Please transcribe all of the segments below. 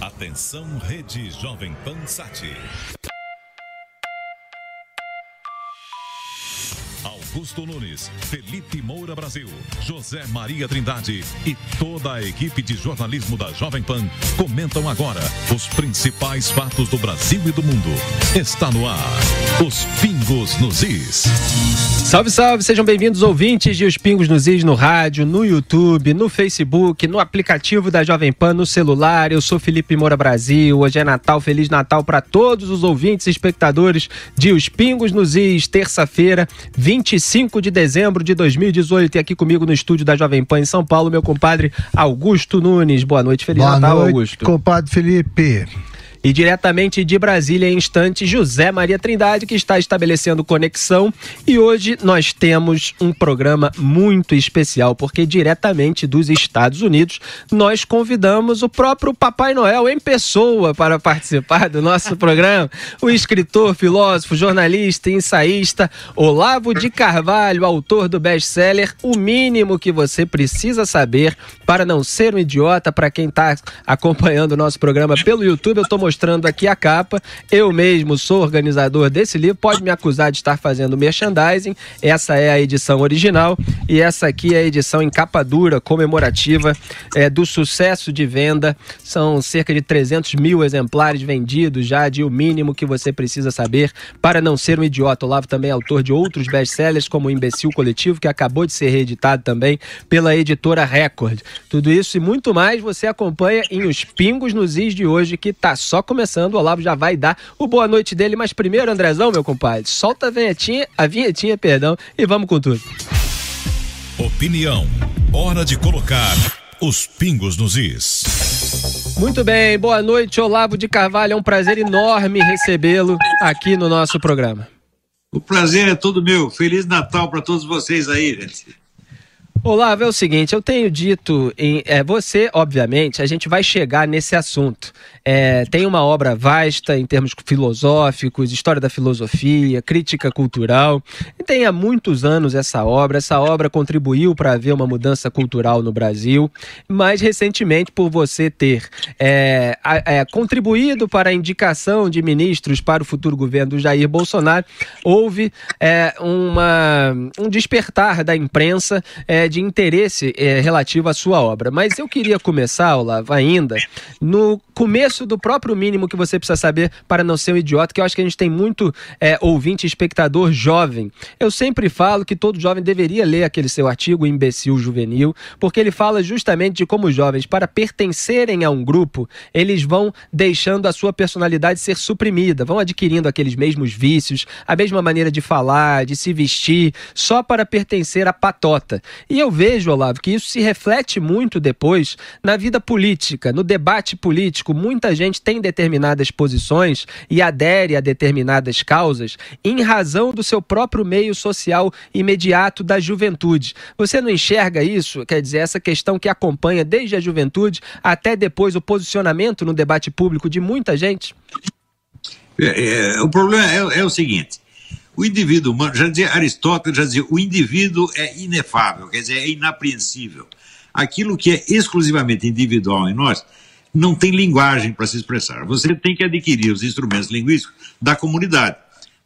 Atenção, Rede Jovem Pan Sat. Augusto Nunes, Felipe Moura Brasil, José Maria Trindade e toda a equipe de jornalismo da Jovem Pan comentam agora os principais fatos do Brasil e do mundo. Está no ar, os Pingos nos Is. Salve, salve, sejam bem-vindos ouvintes de Os Pingos nos Is no rádio, no YouTube, no Facebook, no aplicativo da Jovem Pan, no celular. Eu sou Felipe Moura Brasil, hoje é Natal, Feliz Natal para todos os ouvintes e espectadores de Os Pingos nos Is, terça-feira, 25 de dezembro de 2018. E aqui comigo no estúdio da Jovem Pan em São Paulo, meu compadre Augusto Nunes. Boa noite, Feliz Boa Natal, noite, Augusto. compadre Felipe. E diretamente de Brasília, em instante, José Maria Trindade, que está estabelecendo conexão. E hoje nós temos um programa muito especial, porque diretamente dos Estados Unidos nós convidamos o próprio Papai Noel em pessoa para participar do nosso programa. O escritor, filósofo, jornalista e ensaísta Olavo de Carvalho, autor do best-seller O Mínimo que Você Precisa Saber para Não Ser um Idiota. Para quem está acompanhando o nosso programa pelo YouTube, eu estou mostrando aqui a capa. Eu mesmo sou organizador desse livro. Pode me acusar de estar fazendo merchandising. Essa é a edição original e essa aqui é a edição em capa dura comemorativa é, do sucesso de venda. São cerca de 300 mil exemplares vendidos já de o mínimo que você precisa saber para não ser um idiota. Olavo também é autor de outros best-sellers como o Imbecil Coletivo, que acabou de ser reeditado também pela editora Record. Tudo isso e muito mais você acompanha em Os Pingos nos Is de hoje, que tá só começando. O Olavo já vai dar o boa noite dele, mas primeiro, Andrezão, meu compadre, solta a vinhetinha, a vinhetinha, perdão, e vamos com tudo. Opinião. Hora de colocar os Pingos nos Is. Muito bem, boa noite, Olavo de Carvalho. É um prazer enorme recebê-lo aqui no nosso programa. O prazer é todo meu. Feliz Natal para todos vocês aí, gente. Olavo, é o seguinte, eu tenho dito em é, você, obviamente, a gente vai chegar nesse assunto. É, tem uma obra vasta em termos filosóficos, história da filosofia, crítica cultural. E tem há muitos anos essa obra. Essa obra contribuiu para haver uma mudança cultural no Brasil. Mais recentemente, por você ter é, é, contribuído para a indicação de ministros para o futuro governo do Jair Bolsonaro, houve é, uma, um despertar da imprensa é, de interesse é, relativo à sua obra. Mas eu queria começar, Olavo, ainda no começo do próprio mínimo que você precisa saber para não ser um idiota, que eu acho que a gente tem muito é, ouvinte, espectador jovem. Eu sempre falo que todo jovem deveria ler aquele seu artigo, Imbecil Juvenil, porque ele fala justamente de como os jovens, para pertencerem a um grupo, eles vão deixando a sua personalidade ser suprimida, vão adquirindo aqueles mesmos vícios, a mesma maneira de falar, de se vestir, só para pertencer à patota. E eu vejo, Olavo, que isso se reflete muito depois na vida política, no debate político. Muita gente tem determinadas posições e adere a determinadas causas em razão do seu próprio meio social imediato da juventude. Você não enxerga isso? Quer dizer, essa questão que acompanha desde a juventude até depois o posicionamento no debate público de muita gente? É, é, o problema é, é o seguinte: o indivíduo humano, já dizia Aristóteles, já dizia, o indivíduo é inefável, quer dizer, é inapreensível. Aquilo que é exclusivamente individual em nós não tem linguagem para se expressar. Você tem que adquirir os instrumentos linguísticos da comunidade.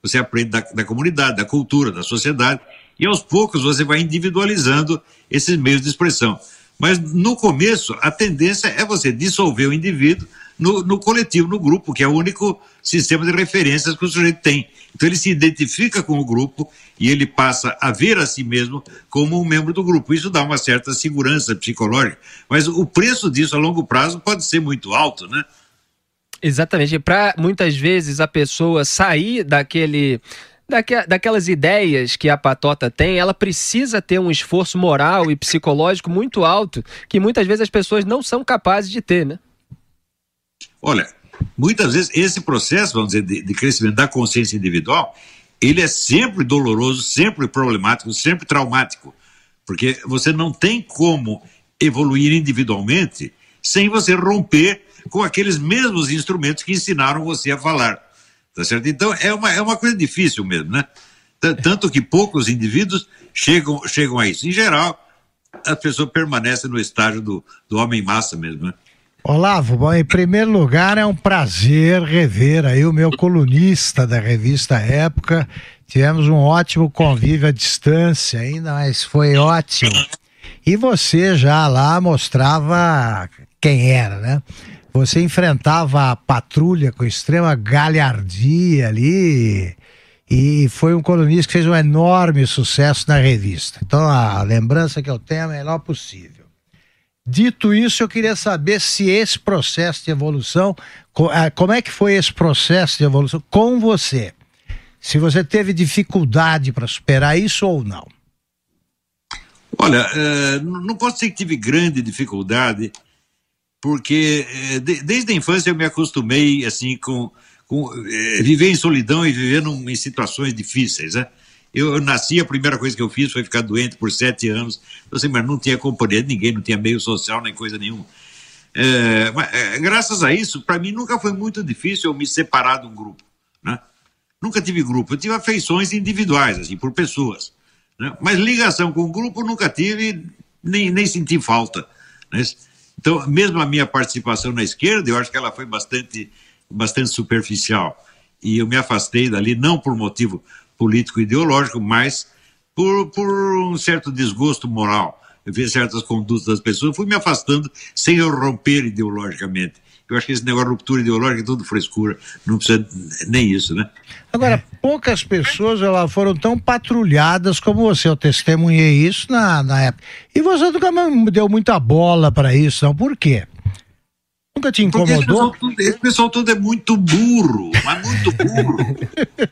Você aprende da, da comunidade, da cultura, da sociedade, e aos poucos você vai individualizando esses meios de expressão. Mas no começo, a tendência é você dissolver o indivíduo no, no, coletivo, no grupo, que é o único sistema de referências que o sujeito tem. Então ele se identifica com o grupo e ele passa a ver a si mesmo como um membro do grupo. Isso dá uma certa segurança psicológica, mas o preço disso a longo prazo pode ser muito alto, né? Exatamente. Para muitas vezes a pessoa sair daquele daquelas ideias que a patota tem, ela precisa ter um esforço moral e psicológico muito alto, que muitas vezes as pessoas não são capazes de ter, né? Olha, muitas vezes esse processo, vamos dizer, de, de crescimento da consciência individual, ele é sempre doloroso, sempre problemático, sempre traumático, porque você não tem como evoluir individualmente sem você romper com aqueles mesmos instrumentos que ensinaram você a falar. Tá certo? Então é uma, é uma coisa difícil mesmo, né? Tanto que poucos indivíduos chegam, chegam a isso. Em geral, a pessoa permanece no estágio do, do homem-massa mesmo, né? Olavo, bom, em primeiro lugar é um prazer rever aí o meu colunista da revista Época. Tivemos um ótimo convívio à distância ainda, mas foi ótimo. E você já lá mostrava quem era, né? Você enfrentava a patrulha com extrema galhardia ali e foi um colunista que fez um enorme sucesso na revista. Então a lembrança que eu tenho é a melhor possível. Dito isso, eu queria saber se esse processo de evolução, ah, como é que foi esse processo de evolução com você? Se você teve dificuldade para superar isso ou não? Olha, eh, não posso dizer que tive grande dificuldade, porque eh, desde a infância eu me acostumei assim com, com eh, viver em solidão e viver em situações difíceis, né? Eu, eu, nasci, a primeira coisa que eu fiz foi ficar doente por sete anos. Eu assim, mas não tinha companhia de ninguém, não tinha meio social nem coisa nenhuma. É, mas, é, graças a isso, para mim nunca foi muito difícil eu me separar de um grupo. Né? Nunca tive grupo, eu tive afeições individuais, assim, por pessoas. Né? Mas ligação com o grupo nunca tive, nem, nem senti falta. Né? Então, mesmo a minha participação na esquerda, eu acho que ela foi bastante, bastante superficial. E eu me afastei dali, não por motivo político-ideológico, mas por, por um certo desgosto moral. Eu vi certas condutas das pessoas, fui me afastando sem eu romper ideologicamente. Eu acho que esse negócio de ruptura ideológica é tudo frescura, não precisa nem isso, né? Agora, poucas pessoas ela foram tão patrulhadas como você. Eu testemunhei isso na, na época. E você nunca me deu muita bola para isso, não? Por quê? Nunca te incomodou? Esse pessoal, tudo, esse pessoal todo é muito burro, mas muito burro.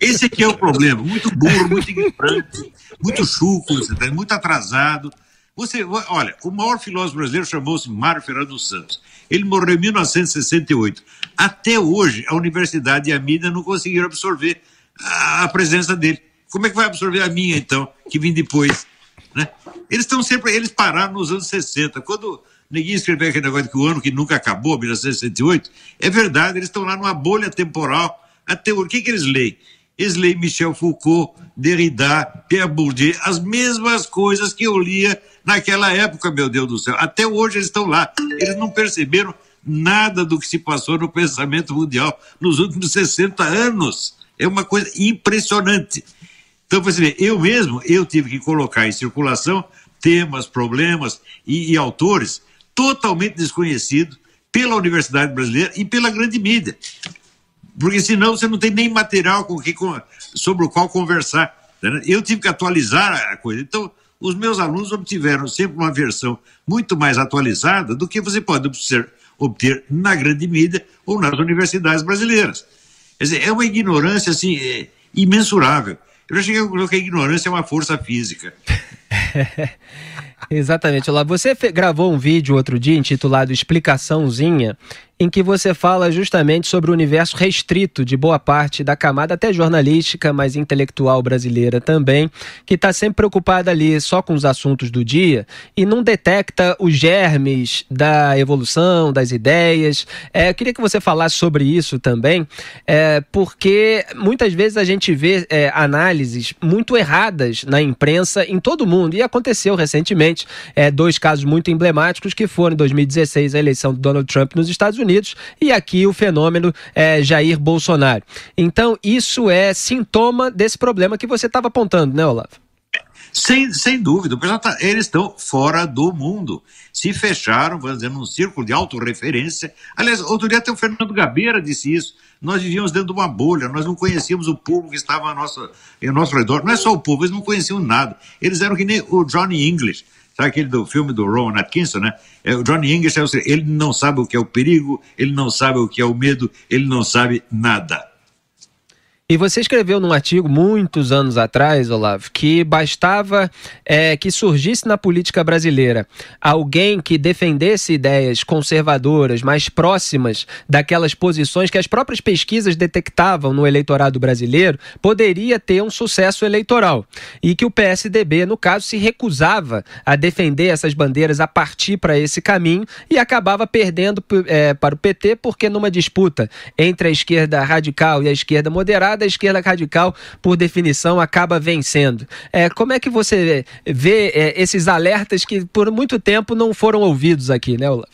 Esse aqui é o problema, muito burro, muito ignorante, muito chuco, muito atrasado. Você, olha, o maior filósofo brasileiro chamou-se Mário Fernando Santos. Ele morreu em 1968. Até hoje, a universidade e a mídia não conseguiram absorver a, a presença dele. Como é que vai absorver a minha, então, que vim depois? Né? Eles estão sempre, eles pararam nos anos 60. Quando Ninguém escreveu aquele negócio que o ano que nunca acabou, 1968. É verdade, eles estão lá numa bolha temporal. Até o que, que eles leem? Eles leem Michel Foucault, Derrida, Pierre Bourdieu, as mesmas coisas que eu lia naquela época, meu Deus do céu. Até hoje eles estão lá. Eles não perceberam nada do que se passou no pensamento mundial nos últimos 60 anos. É uma coisa impressionante. Então, você vê, eu mesmo, eu tive que colocar em circulação temas, problemas e, e autores totalmente desconhecido pela Universidade Brasileira e pela grande mídia. Porque senão você não tem nem material com que, sobre o qual conversar. Né? Eu tive que atualizar a coisa. Então, os meus alunos obtiveram sempre uma versão muito mais atualizada do que você pode obter, obter na grande mídia ou nas universidades brasileiras. Quer dizer, é uma ignorância assim, é, imensurável. Eu já cheguei a que a ignorância é uma força física. Exatamente. Lá você gravou um vídeo outro dia intitulado Explicaçãozinha, em que você fala justamente sobre o universo restrito de boa parte da camada, até jornalística, mas intelectual brasileira também, que está sempre preocupada ali só com os assuntos do dia e não detecta os germes da evolução, das ideias. É, eu queria que você falasse sobre isso também, é, porque muitas vezes a gente vê é, análises muito erradas na imprensa em todo o mundo, e aconteceu recentemente é, dois casos muito emblemáticos que foram em 2016 a eleição do Donald Trump nos Estados Unidos Unidos e aqui o fenômeno é, Jair Bolsonaro. Então, isso é sintoma desse problema que você estava apontando, né, Olavo? Sem, sem dúvida, tá, eles estão fora do mundo. Se fecharam, vamos dizer, num círculo de autorreferência. Aliás, outro dia até o Fernando Gabeira disse isso. Nós vivíamos dentro de uma bolha, nós não conhecíamos o povo que estava ao nosso, ao nosso redor. Não é só o povo, eles não conheciam nada. Eles eram que nem o Johnny English. Sabe aquele do filme do Rowan Atkinson, né? É, o Johnny English, é ele não sabe o que é o perigo, ele não sabe o que é o medo, ele não sabe nada. E você escreveu num artigo muitos anos atrás, Olavo, que bastava é, que surgisse na política brasileira alguém que defendesse ideias conservadoras mais próximas daquelas posições que as próprias pesquisas detectavam no eleitorado brasileiro, poderia ter um sucesso eleitoral. E que o PSDB, no caso, se recusava a defender essas bandeiras a partir para esse caminho e acabava perdendo é, para o PT, porque numa disputa entre a esquerda radical e a esquerda moderada, a esquerda radical, por definição, acaba vencendo. É, como é que você vê é, esses alertas que por muito tempo não foram ouvidos aqui, né, Olavo?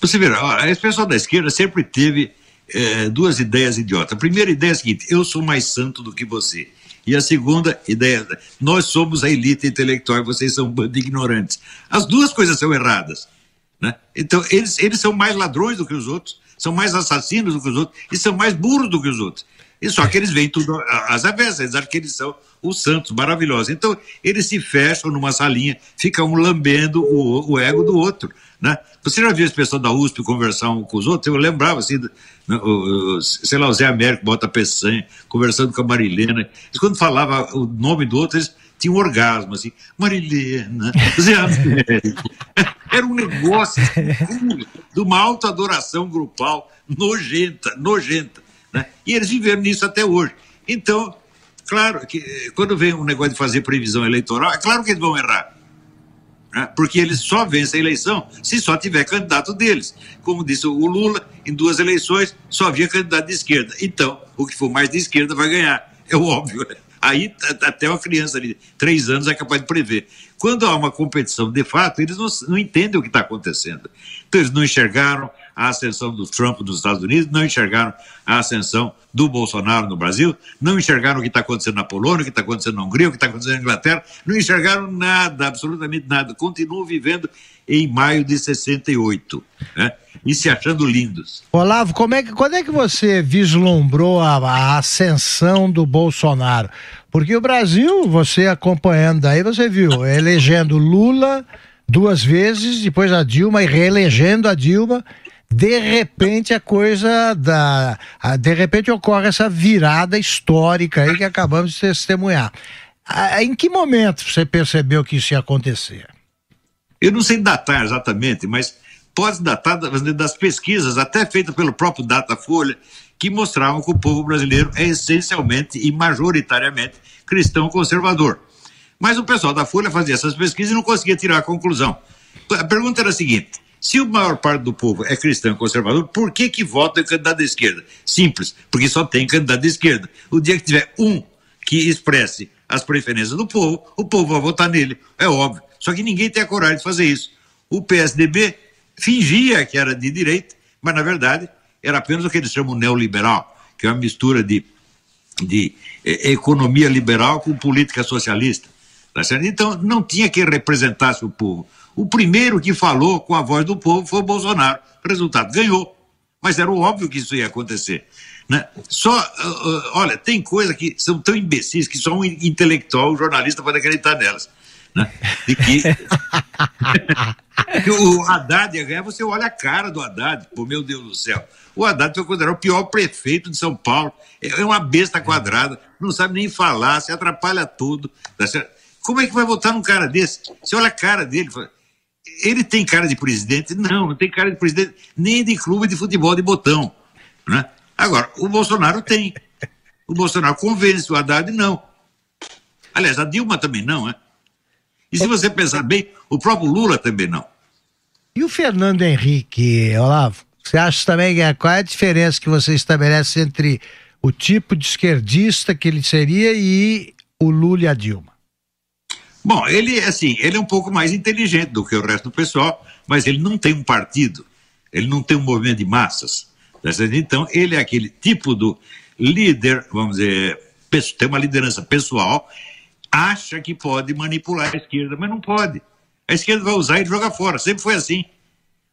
Você verá, a pessoal da esquerda sempre teve é, duas ideias idiotas. A primeira ideia é a seguinte: eu sou mais santo do que você. E a segunda ideia, nós somos a elite intelectual e vocês são um bando de ignorantes. As duas coisas são erradas. Né? Então, eles, eles são mais ladrões do que os outros, são mais assassinos do que os outros e são mais burros do que os outros. E só que eles veem tudo às avessas, eles acham que eles são os santos maravilhosos. Então, eles se fecham numa salinha, ficam um lambendo o, o ego do outro. Né? Você já viu as pessoas da USP conversar um com os outros? Eu lembrava assim, né, o, o, sei lá, o Zé Américo bota Peçanha, conversando com a Marilena. Eles, quando falava o nome do outro, eles tinham um orgasmo, assim, Marilena, Zé Américo. Era um negócio assim, de uma alta adoração grupal nojenta, nojenta. Né? E eles viveram nisso até hoje. Então, claro que eh, quando vem um negócio de fazer previsão eleitoral, é claro que eles vão errar. Né? Porque eles só vencem a eleição se só tiver candidato deles. Como disse o Lula, em duas eleições só havia candidato de esquerda. Então, o que for mais de esquerda vai ganhar. É óbvio. Né? Aí até uma criança de três anos é capaz de prever. Quando há uma competição de fato, eles não, não entendem o que está acontecendo. Então, eles não enxergaram a ascensão do Trump nos Estados Unidos, não enxergaram a ascensão do Bolsonaro no Brasil, não enxergaram o que está acontecendo na Polônia, o que está acontecendo na Hungria, o que está acontecendo na Inglaterra, não enxergaram nada, absolutamente nada. Continuam vivendo em maio de 68, né? E se achando lindos. Olavo, como é que, quando é que você vislumbrou a, a ascensão do Bolsonaro? Porque o Brasil, você acompanhando daí, você viu, elegendo Lula duas vezes, depois a Dilma e reelegendo a Dilma de repente a coisa da. De repente ocorre essa virada histórica aí que acabamos de testemunhar. Em que momento você percebeu que isso ia acontecer? Eu não sei datar exatamente, mas pode datar das pesquisas, até feitas pelo próprio Datafolha, que mostravam que o povo brasileiro é essencialmente e majoritariamente cristão conservador. Mas o pessoal da Folha fazia essas pesquisas e não conseguia tirar a conclusão. A pergunta era a seguinte: se a maior parte do povo é cristão conservador, por que que vota em candidato da esquerda? Simples, porque só tem candidato da esquerda. O dia que tiver um que expresse as preferências do povo, o povo vai votar nele, é óbvio. Só que ninguém tem a coragem de fazer isso. O PSDB fingia que era de direita, mas na verdade era apenas o que eles chamam neoliberal, que é uma mistura de, de eh, economia liberal com política socialista. Tá certo? Então não tinha quem representasse o povo. O primeiro que falou com a voz do povo foi o Bolsonaro. Resultado, ganhou. Mas era óbvio que isso ia acontecer. Né? Só, uh, olha, tem coisas que são tão imbecis que só um intelectual, um jornalista pode acreditar nelas. Né? De que, o Haddad ia ganhar, você olha a cara do Haddad, pô, meu Deus do céu. O Haddad foi considerado o pior prefeito de São Paulo. É uma besta quadrada, não sabe nem falar, se atrapalha tudo. Tá Como é que vai votar num cara desse? Você olha a cara dele, fala, ele tem cara de presidente? Não, não tem cara de presidente nem de clube de futebol de botão. Né? Agora, o Bolsonaro tem. O Bolsonaro convence, o Haddad não. Aliás, a Dilma também não, né? E se você pensar bem, o próprio Lula também não. E o Fernando Henrique, Olavo? Você acha também que é, qual é a diferença que você estabelece entre o tipo de esquerdista que ele seria e o Lula e a Dilma? Bom, ele, assim, ele é um pouco mais inteligente do que o resto do pessoal, mas ele não tem um partido, ele não tem um movimento de massas. Tá então, ele é aquele tipo do líder, vamos dizer, tem uma liderança pessoal, acha que pode manipular a esquerda, mas não pode. A esquerda vai usar e joga fora, sempre foi assim.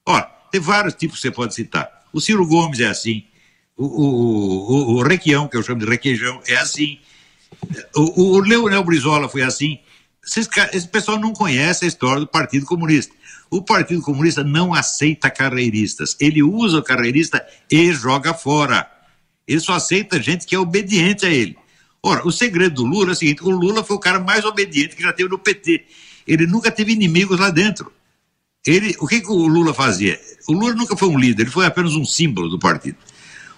Ó, tem vários tipos que você pode citar. O Ciro Gomes é assim, o, o, o, o Requião, que eu chamo de Requeijão, é assim, o, o Leonel Brizola foi assim, esse pessoal não conhece a história do Partido Comunista. O Partido Comunista não aceita carreiristas. Ele usa o carreirista e joga fora. Ele só aceita gente que é obediente a ele. Ora, o segredo do Lula é o seguinte: o Lula foi o cara mais obediente que já teve no PT. Ele nunca teve inimigos lá dentro. Ele, o que, que o Lula fazia? O Lula nunca foi um líder, ele foi apenas um símbolo do partido.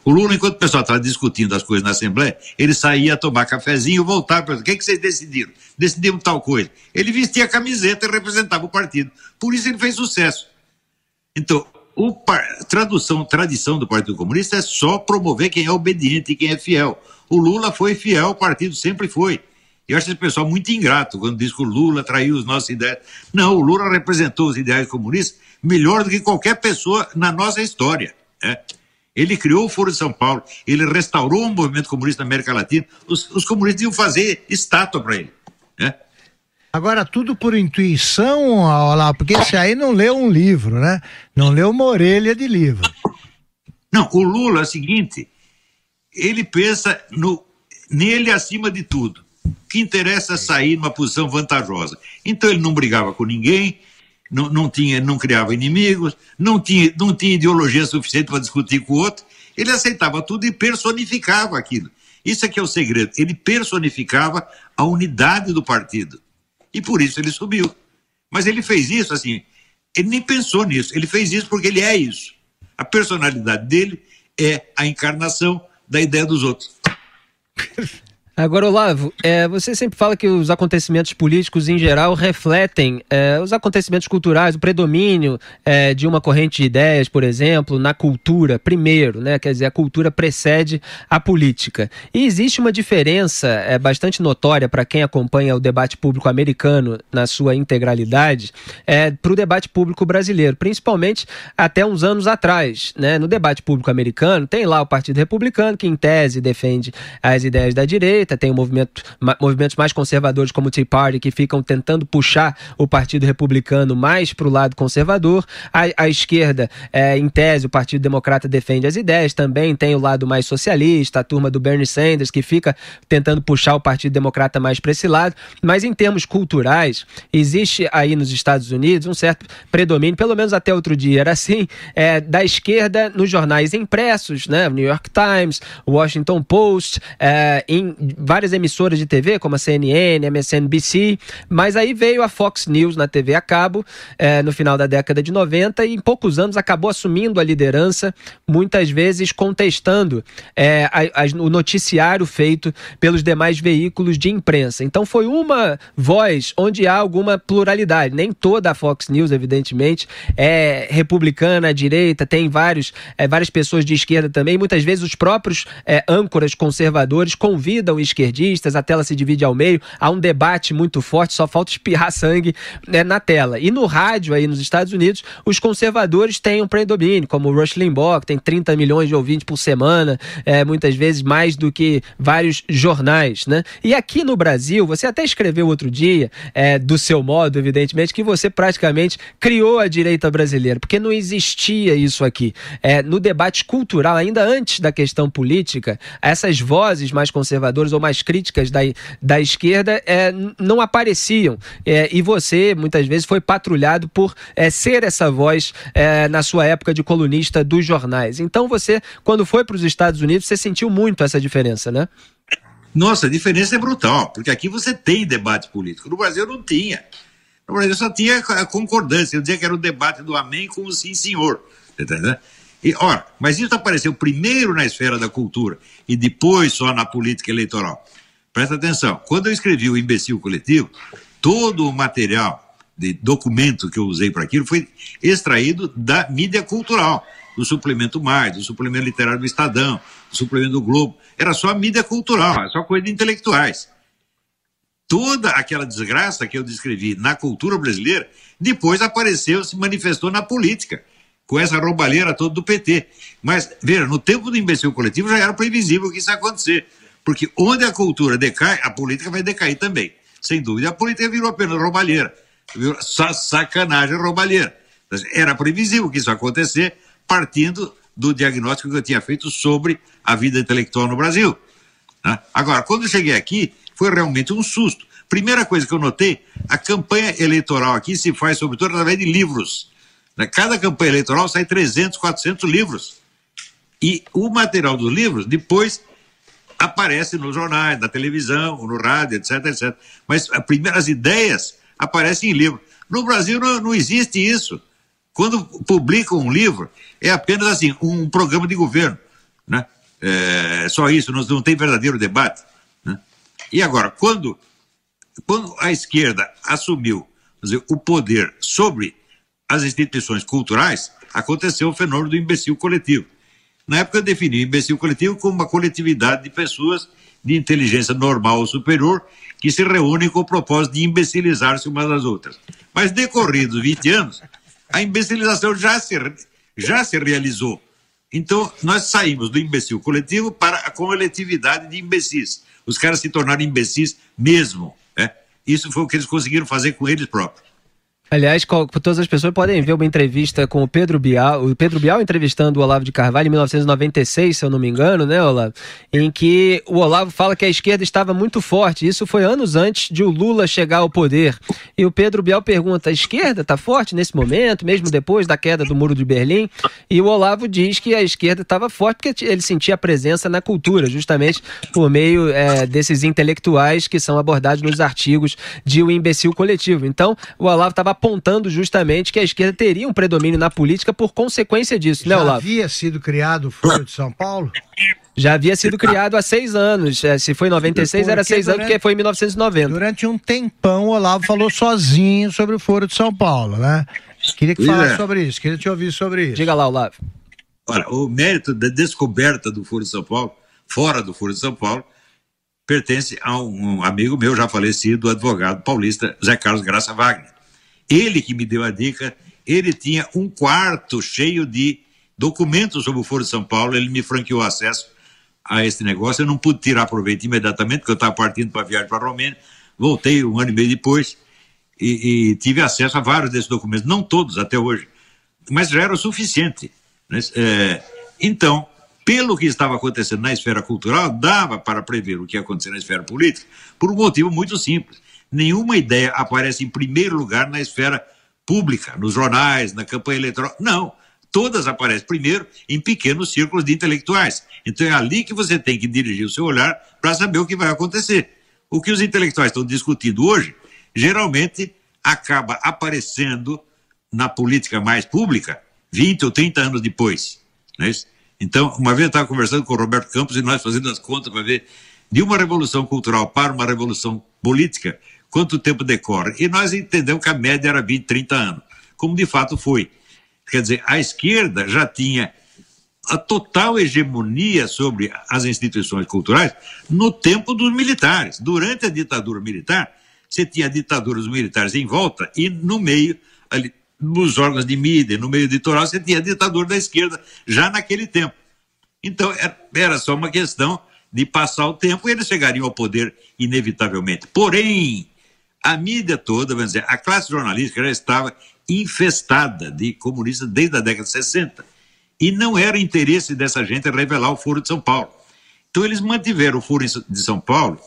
O Lula, enquanto o pessoal estava discutindo as coisas na Assembleia, ele saía tomar cafezinho e voltava para o que, é que vocês decidiram? Decidimos tal coisa. Ele vestia a camiseta e representava o partido. Por isso ele fez sucesso. Então, o par... tradução, tradição do Partido Comunista é só promover quem é obediente e quem é fiel. O Lula foi fiel, o partido sempre foi. Eu acho esse pessoal muito ingrato quando diz que o Lula traiu os nossos ideais. Não, o Lula representou os ideais comunistas melhor do que qualquer pessoa na nossa história. Né? Ele criou o Foro de São Paulo, ele restaurou o movimento comunista na América Latina. Os, os comunistas iam fazer estátua para ele. Né? Agora, tudo por intuição, lá, porque esse aí não leu um livro, né? Não leu uma orelha de livro. Não, o Lula é o seguinte: ele pensa no, nele acima de tudo. O que interessa é sair numa posição vantajosa. Então ele não brigava com ninguém, não, não, tinha, não criava inimigos, não tinha, não tinha ideologia suficiente para discutir com o outro. Ele aceitava tudo e personificava aquilo. Isso é que é o segredo. Ele personificava a unidade do partido. E por isso ele subiu. Mas ele fez isso assim, ele nem pensou nisso. Ele fez isso porque ele é isso. A personalidade dele é a encarnação da ideia dos outros. Agora, Olavo, é, você sempre fala que os acontecimentos políticos em geral refletem é, os acontecimentos culturais, o predomínio é, de uma corrente de ideias, por exemplo, na cultura, primeiro, né? Quer dizer, a cultura precede a política. E existe uma diferença é, bastante notória para quem acompanha o debate público americano na sua integralidade é, para o debate público brasileiro, principalmente até uns anos atrás. Né? No debate público americano, tem lá o Partido Republicano, que em tese defende as ideias da direita direita, tem o movimento, movimentos mais conservadores como o Tea Party que ficam tentando puxar o Partido Republicano mais para o lado conservador. A, a esquerda, é, em tese, o Partido Democrata defende as ideias, também tem o lado mais socialista, a turma do Bernie Sanders que fica tentando puxar o Partido Democrata mais para esse lado. Mas em termos culturais, existe aí nos Estados Unidos um certo predomínio, pelo menos até outro dia era assim, é, da esquerda nos jornais impressos, né? New York Times, Washington Post, é, em várias emissoras de TV, como a CNN, MSNBC, mas aí veio a Fox News na TV a cabo é, no final da década de 90 e em poucos anos acabou assumindo a liderança, muitas vezes contestando é, a, a, o noticiário feito pelos demais veículos de imprensa. Então foi uma voz onde há alguma pluralidade. Nem toda a Fox News, evidentemente, é republicana, direita, tem vários, é, várias pessoas de esquerda também. Muitas vezes os próprios é, âncoras conservadores convidam esquerdistas, a tela se divide ao meio, há um debate muito forte, só falta espirrar sangue né, na tela. E no rádio aí nos Estados Unidos, os conservadores têm um predomínio, como o Rush Limbaugh, que tem 30 milhões de ouvintes por semana, é, muitas vezes mais do que vários jornais, né? E aqui no Brasil, você até escreveu outro dia, é, do seu modo, evidentemente, que você praticamente criou a direita brasileira, porque não existia isso aqui. É, no debate cultural, ainda antes da questão política, essas vozes mais conservadoras ou mais críticas da, da esquerda é, não apareciam. É, e você, muitas vezes, foi patrulhado por é, ser essa voz é, na sua época de colunista dos jornais. Então você, quando foi para os Estados Unidos, você sentiu muito essa diferença, né? Nossa, a diferença é brutal, porque aqui você tem debate político. No Brasil não tinha. No Brasil só tinha a concordância. Eu dizia que era o debate do amém com o sim, senhor. Entendeu? E, ora, mas isso apareceu primeiro na esfera da cultura e depois só na política eleitoral. Presta atenção, quando eu escrevi o Imbecil Coletivo, todo o material de documento que eu usei para aquilo foi extraído da mídia cultural, do suplemento Mais, do suplemento literário do Estadão, do suplemento do Globo. Era só mídia cultural, só coisa de intelectuais. Toda aquela desgraça que eu descrevi na cultura brasileira, depois apareceu, se manifestou na política com essa roubalheira toda do PT. Mas, veja, no tempo do imbecil coletivo já era previsível que isso ia acontecer. Porque onde a cultura decai, a política vai decair também. Sem dúvida, a política virou apenas roubalheira. Virou sacanagem roubalheira. Era previsível que isso acontecer, partindo do diagnóstico que eu tinha feito sobre a vida intelectual no Brasil. Né? Agora, quando eu cheguei aqui, foi realmente um susto. Primeira coisa que eu notei, a campanha eleitoral aqui se faz, sobretudo, através de livros. Né? Cada campanha eleitoral sai 300, 400 livros. E o material dos livros depois aparece nos jornais, na televisão, no rádio, etc, etc. Mas as primeiras ideias aparecem em livro. No Brasil não, não existe isso. Quando publicam um livro, é apenas assim, um programa de governo. Né? É só isso, não, não tem verdadeiro debate. Né? E agora, quando, quando a esquerda assumiu dizer, o poder sobre as instituições culturais, aconteceu o fenômeno do imbecil coletivo. Na época eu defini o imbecil coletivo como uma coletividade de pessoas de inteligência normal ou superior que se reúnem com o propósito de imbecilizar-se umas das outras. Mas decorridos 20 anos, a imbecilização já se, já se realizou. Então, nós saímos do imbecil coletivo para a coletividade de imbecis. Os caras se tornaram imbecis mesmo. Né? Isso foi o que eles conseguiram fazer com eles próprios. Aliás, todas as pessoas podem ver uma entrevista com o Pedro Bial, o Pedro Bial entrevistando o Olavo de Carvalho em 1996, se eu não me engano, né, Olavo? Em que o Olavo fala que a esquerda estava muito forte. Isso foi anos antes de o Lula chegar ao poder. E o Pedro Bial pergunta: a esquerda está forte nesse momento, mesmo depois da queda do Muro de Berlim? E o Olavo diz que a esquerda estava forte porque ele sentia a presença na cultura, justamente por meio é, desses intelectuais que são abordados nos artigos de O Imbecil Coletivo. Então, o Olavo estava apontando justamente que a esquerda teria um predomínio na política por consequência disso, né, Olavo? Já havia sido criado o Foro de São Paulo? Já havia sido criado há seis anos. É, se foi em 96, porque era seis durante, anos, porque foi em 1990. Durante um tempão, o Olavo falou sozinho sobre o Foro de São Paulo, né? Queria que falasse é. sobre isso, queria te ouvir sobre isso. Diga lá, Olavo. Olha, o mérito da descoberta do Foro de São Paulo, fora do Foro de São Paulo, pertence a um amigo meu já falecido, advogado paulista, Zé Carlos Graça Wagner. Ele que me deu a dica, ele tinha um quarto cheio de documentos sobre o Foro de São Paulo, ele me franqueou acesso a esse negócio. Eu não pude tirar proveito imediatamente, porque eu estava partindo para a viagem para a Romênia. Voltei um ano e meio depois e, e, tive acesso a vários desses documentos, não todos até hoje, mas já era o suficiente. Né? É, então, pelo que estava acontecendo na esfera cultural, dava para prever o que ia acontecer na esfera política, por um motivo muito simples nenhuma ideia aparece em primeiro lugar na esfera pública, nos jornais, na campanha eleitoral. Não. Todas aparecem primeiro em pequenos círculos de intelectuais. Então é ali que você tem que dirigir o seu olhar para saber o que vai acontecer. O que os intelectuais estão discutindo hoje, geralmente acaba aparecendo na política mais pública 20 ou 30 anos depois. Não é isso? Então, uma vez eu estava conversando com o Roberto Campos e nós fazendo as contas para ver de uma revolução cultural para uma revolução política, quanto tempo decorre. E nós entendemos que a média era 20, 30 anos, como de fato foi. Quer dizer, a esquerda já tinha a total hegemonia sobre as instituições culturais no tempo dos militares. Durante a ditadura militar, você tinha ditaduras militares em volta e no meio, ali, nos órgãos de mídia, no meio editorial, você tinha a ditadura da esquerda já naquele tempo. Então, era só uma questão de passar o tempo e eles chegariam ao poder inevitavelmente. Porém, a mídia toda, vamos dizer, a classe jornalística já estava infestada de comunistas desde a década de 60. E não era interesse dessa gente revelar o Foro de São Paulo. Então eles mantiveram o Foro de São Paulo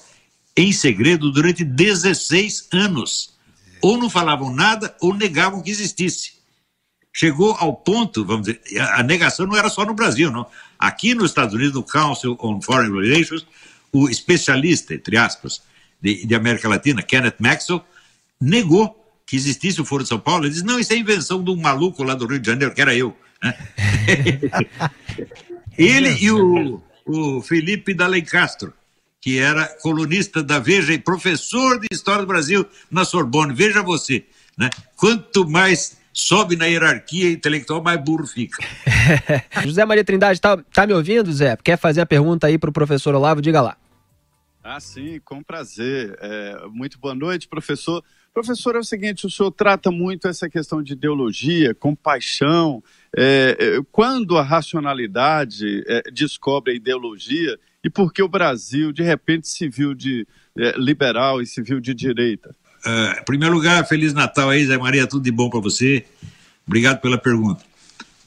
em segredo durante 16 anos. Ou não falavam nada ou negavam que existisse. Chegou ao ponto, vamos dizer, a negação não era só no Brasil, não. Aqui nos Estados Unidos, no Council on Foreign Relations, o especialista, entre aspas, de, de América Latina, Kenneth Maxwell, negou que existisse o Foro de São Paulo. Ele disse: não, isso é invenção de um maluco lá do Rio de Janeiro, que era eu. Né? Ele e o, o Felipe D'Alencastro, que era colunista da Veja e professor de História do Brasil na Sorbonne. Veja você, né? quanto mais sobe na hierarquia intelectual, mais burro fica. José Maria Trindade, tá, tá me ouvindo, Zé? Quer fazer a pergunta aí para o professor Olavo? Diga lá. Ah, sim, com prazer. É, muito boa noite, professor. Professor, é o seguinte: o senhor trata muito essa questão de ideologia, compaixão. É, é, quando a racionalidade é, descobre a ideologia e por que o Brasil, de repente, se viu de é, liberal e se viu de direita? Uh, em primeiro lugar, Feliz Natal aí, Zé Maria, tudo de bom para você. Obrigado pela pergunta.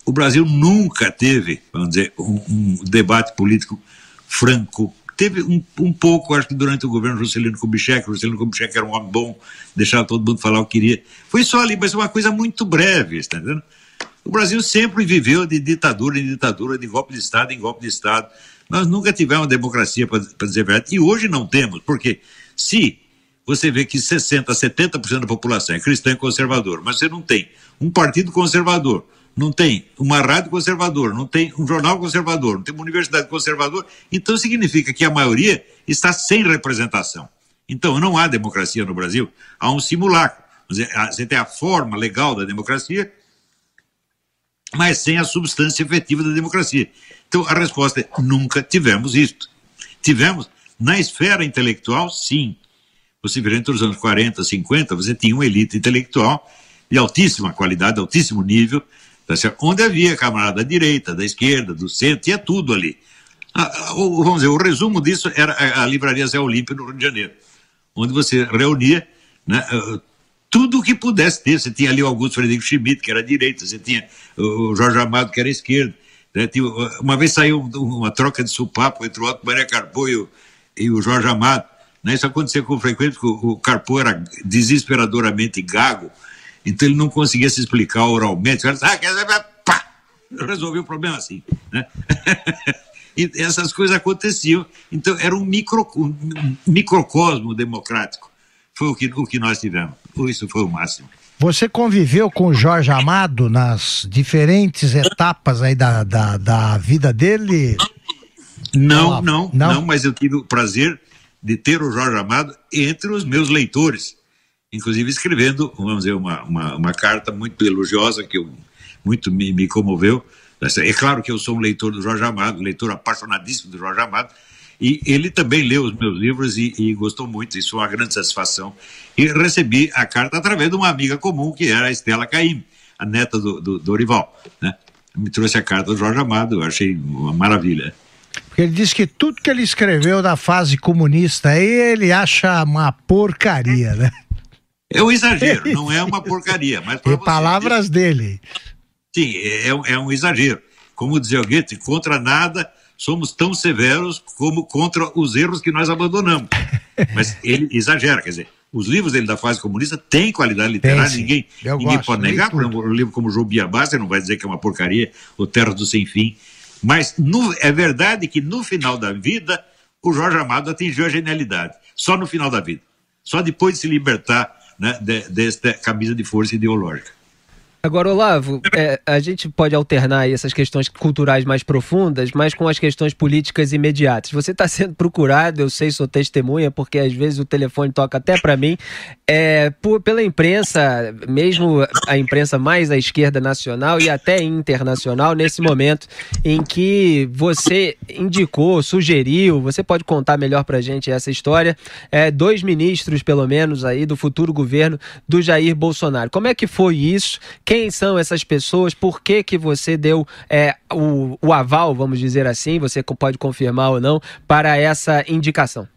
O Brasil nunca teve, vamos dizer, um, um debate político franco Teve um, um pouco, acho que durante o governo Juscelino Kubitschek, Juscelino Kubitschek era um homem bom, deixava todo mundo falar o que queria. Foi só ali, mas uma coisa muito breve, está entendendo? O Brasil sempre viveu de ditadura em ditadura, de golpe de Estado em golpe de Estado. Nós nunca tivemos democracia, para dizer a verdade, e hoje não temos, porque se você vê que 60%, 70% da população é cristã e conservador, mas você não tem um partido conservador, não tem uma rádio conservadora, não tem um jornal conservador, não tem uma universidade conservadora, então significa que a maioria está sem representação. Então não há democracia no Brasil, há um simulacro. Você tem a forma legal da democracia, mas sem a substância efetiva da democracia. Então a resposta é: nunca tivemos isto. Tivemos na esfera intelectual, sim, você vê entre os anos 40, 50, você tinha uma elite intelectual de altíssima qualidade, altíssimo nível, tá onde havia camarada da direita, da esquerda, do centro, tinha tudo ali. Ah, o, vamos dizer, o resumo disso era a, a livraria Zé Olímpio no Rio de Janeiro, onde você reunia né, uh, tudo o que pudesse ter. Você tinha ali o Augusto Frederico Schmidt, que era direita, você tinha o Jorge Amado, que era esquerda. Né, uma vez saiu uma troca de supapo entre o Otto Maria Carpo e o, e o Jorge Amado. Né, isso acontecia com frequência, porque o Carpo era desesperadoramente gago, então ele não conseguia se explicar oralmente. Ah, pá! Resolveu o problema assim. Né? e essas coisas aconteciam. Então era um, micro, um microcosmo democrático. Foi o que, o que nós tivemos. Isso foi o máximo. Você conviveu com o Jorge Amado nas diferentes etapas aí da, da, da vida dele? Não, não, não, não, mas eu tive o prazer de ter o Jorge Amado entre os meus leitores, inclusive escrevendo, vamos dizer, uma, uma, uma carta muito elogiosa que eu, muito me, me comoveu. É claro que eu sou um leitor do Jorge Amado, leitor apaixonadíssimo do Jorge Amado, e ele também leu os meus livros e, e gostou muito, isso é uma grande satisfação. E recebi a carta através de uma amiga comum, que era a Estela Caim, a neta do, do Dorival. Né? Me trouxe a carta do Jorge Amado, eu achei uma maravilha. Porque ele disse que tudo que ele escreveu da fase comunista aí ele acha uma porcaria, né? É um exagero, não é uma porcaria. Mas e palavras dele. Sim, é, é um exagero. Como dizia o Goethe, contra nada somos tão severos como contra os erros que nós abandonamos. Mas ele exagera, quer dizer, os livros dele da fase comunista têm qualidade literária, tem, ninguém, ninguém gosto, pode negar. Por exemplo, um livro como Jobiabá, você não vai dizer que é uma porcaria, o Terra do Sem Fim. Mas no, é verdade que no final da vida, o Jorge Amado atingiu a genialidade. Só no final da vida. Só depois de se libertar né, de, desta camisa de força ideológica. Agora, Olavo, é, a gente pode alternar essas questões culturais mais profundas, mas com as questões políticas imediatas. Você está sendo procurado, eu sei, sou testemunha, porque às vezes o telefone toca até para mim, é, por, pela imprensa, mesmo a imprensa mais à esquerda nacional e até internacional, nesse momento em que você indicou, sugeriu, você pode contar melhor para a gente essa história, é, dois ministros, pelo menos, aí do futuro governo do Jair Bolsonaro. Como é que foi isso? Quem são essas pessoas? Por que, que você deu é, o, o aval, vamos dizer assim, você pode confirmar ou não, para essa indicação?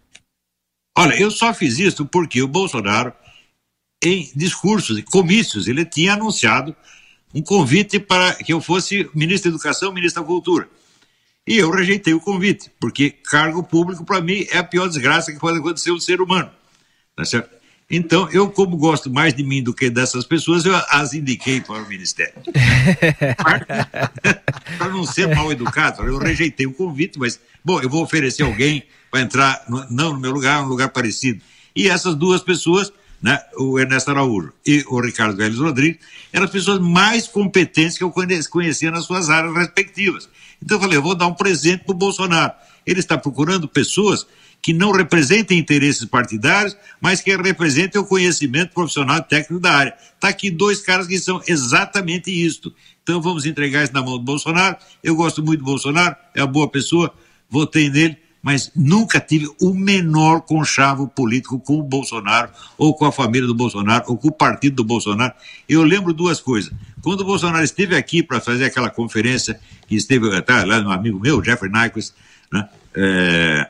Olha, eu só fiz isso porque o Bolsonaro, em discursos e comícios, ele tinha anunciado um convite para que eu fosse ministro da Educação, ministro da Cultura. E eu rejeitei o convite, porque cargo público, para mim, é a pior desgraça que pode acontecer ao ser humano. Tá certo? Então, eu, como gosto mais de mim do que dessas pessoas, eu as indiquei para o Ministério. para não ser mal educado, eu rejeitei o convite, mas, bom, eu vou oferecer alguém para entrar, no, não no meu lugar, num lugar parecido. E essas duas pessoas, né, o Ernesto Araújo e o Ricardo Vélez Rodrigues, eram as pessoas mais competentes que eu conhecia nas suas áreas respectivas. Então, eu falei, eu vou dar um presente para o Bolsonaro. Ele está procurando pessoas que não representem interesses partidários, mas que representem o conhecimento profissional e técnico da área. Está aqui dois caras que são exatamente isto. Então vamos entregar isso na mão do Bolsonaro. Eu gosto muito do Bolsonaro, é uma boa pessoa, votei nele, mas nunca tive o menor conchavo político com o Bolsonaro, ou com a família do Bolsonaro, ou com o partido do Bolsonaro. Eu lembro duas coisas. Quando o Bolsonaro esteve aqui para fazer aquela conferência, que esteve tá, lá um amigo meu, Jeffrey Nyquist, né? É,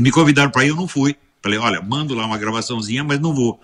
me convidaram para ir, eu não fui. Falei, olha, mando lá uma gravaçãozinha, mas não vou.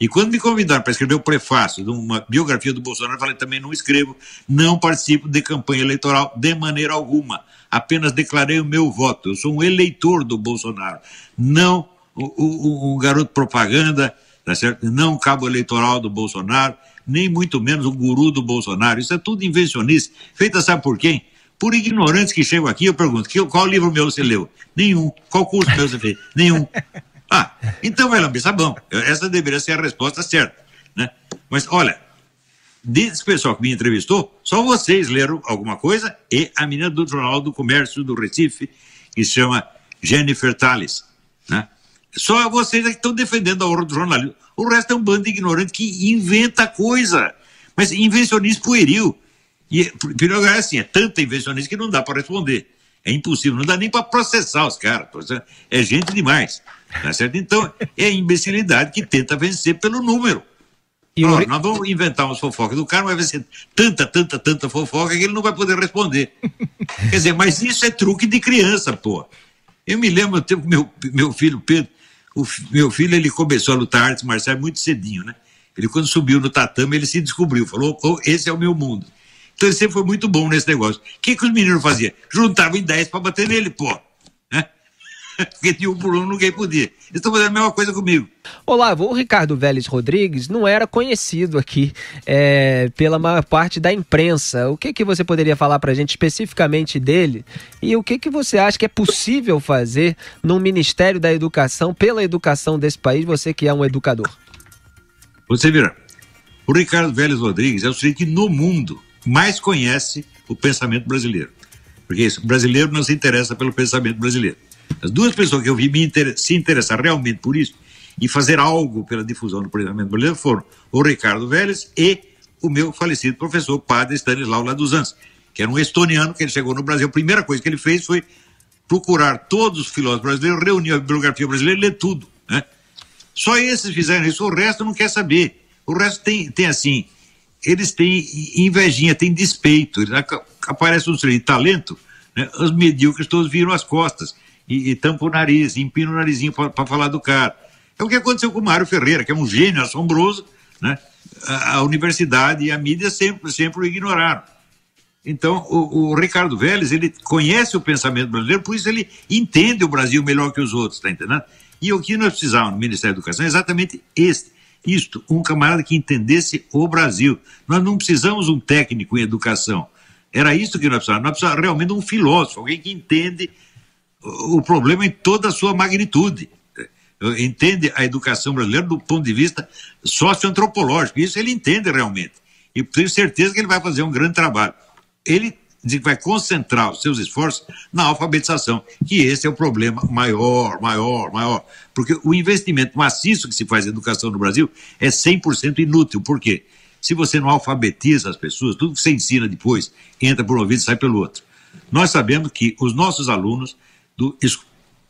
E quando me convidaram para escrever o prefácio de uma biografia do Bolsonaro, eu falei, também não escrevo, não participo de campanha eleitoral de maneira alguma. Apenas declarei o meu voto. Eu sou um eleitor do Bolsonaro, não um, garoto propaganda, tá certo? não cabo eleitoral do Bolsonaro, nem muito menos um guru do Bolsonaro. Isso é tudo invencionice, feita sabe por quem? Por ignorantes que chegam aqui, eu pergunto: qual livro meu você leu? Nenhum. Qual curso meu você fez? Nenhum. Ah, então vai lamber sabão. Essa deveria ser a resposta certa. Né? Mas olha, desse pessoal que me entrevistou, só vocês leram alguma coisa e a menina do Jornal do Comércio do Recife, que se chama Jennifer Tales. Né? Só vocês é que estão defendendo a honra do jornalismo. O resto é um bando de ignorante que inventa coisa. Mas invencionismo pueril. E, lugar, é assim, é tanta invencionismo que não dá para responder. É impossível, não dá nem para processar os caras. É gente demais. Tá certo? Então, é a imbecilidade que tenta vencer pelo número. E o... Nós vamos inventar umas fofocas do cara, mas vai ser tanta, tanta, tanta fofoca que ele não vai poder responder. Quer dizer, mas isso é truque de criança, pô. Eu me lembro, eu meu, meu filho Pedro, o meu filho ele começou a lutar artes marciais muito cedinho, né? Ele quando subiu no tatame, ele se descobriu, falou, oh, esse é o meu mundo. Então ele sempre foi muito bom nesse negócio. O que, que os meninos faziam? Juntavam em 10 para bater nele, pô. Porque tinha um por um, ninguém podia. Eles estão fazendo a mesma coisa comigo. Olá, o Ricardo Vélez Rodrigues não era conhecido aqui é, pela maior parte da imprensa. O que, que você poderia falar para a gente especificamente dele? E o que, que você acha que é possível fazer no Ministério da Educação, pela educação desse país, você que é um educador? Você vira. O Ricardo Vélez Rodrigues é o que no mundo mais conhece o pensamento brasileiro. Porque isso, brasileiro não se interessa pelo pensamento brasileiro. As duas pessoas que eu vi inter se interessar realmente por isso e fazer algo pela difusão do pensamento brasileiro foram o Ricardo Vélez e o meu falecido professor, padre Stanislau Laduzans, que era um estoniano que ele chegou no Brasil. A primeira coisa que ele fez foi procurar todos os filósofos brasileiros, reunir a bibliografia brasileira e ler tudo. Né? Só esses fizeram isso, o resto não quer saber. O resto tem, tem assim, eles têm invejinha, têm despeito. Aparece um de talento, né? os medíocres todos viram as costas e, e tampa o nariz, empina o narizinho para falar do cara. É o que aconteceu com o Mário Ferreira, que é um gênio assombroso, né? A, a universidade e a mídia sempre, sempre o ignoraram. Então, o, o, Ricardo Vélez, ele conhece o pensamento brasileiro, por isso ele entende o Brasil melhor que os outros, tá entendendo? E o que nós precisávamos no Ministério da Educação é exatamente este, isto, um camarada que entendesse o Brasil. Nós não precisamos um técnico em educação. Era isso que nós precisávamos. Nós precisávamos realmente um filósofo, alguém que entende o problema em toda a sua magnitude. Entende a educação brasileira do ponto de vista socioantropológico. Isso ele entende realmente. E tenho certeza que ele vai fazer um grande trabalho. Ele vai concentrar os seus esforços na alfabetização, que esse é o problema maior, maior, maior. Porque o investimento maciço que se faz em educação no Brasil é 100% inútil. Por quê? Se você não alfabetiza as pessoas, tudo que você ensina depois entra por um ouvido e sai pelo outro. Nós sabemos que os nossos alunos do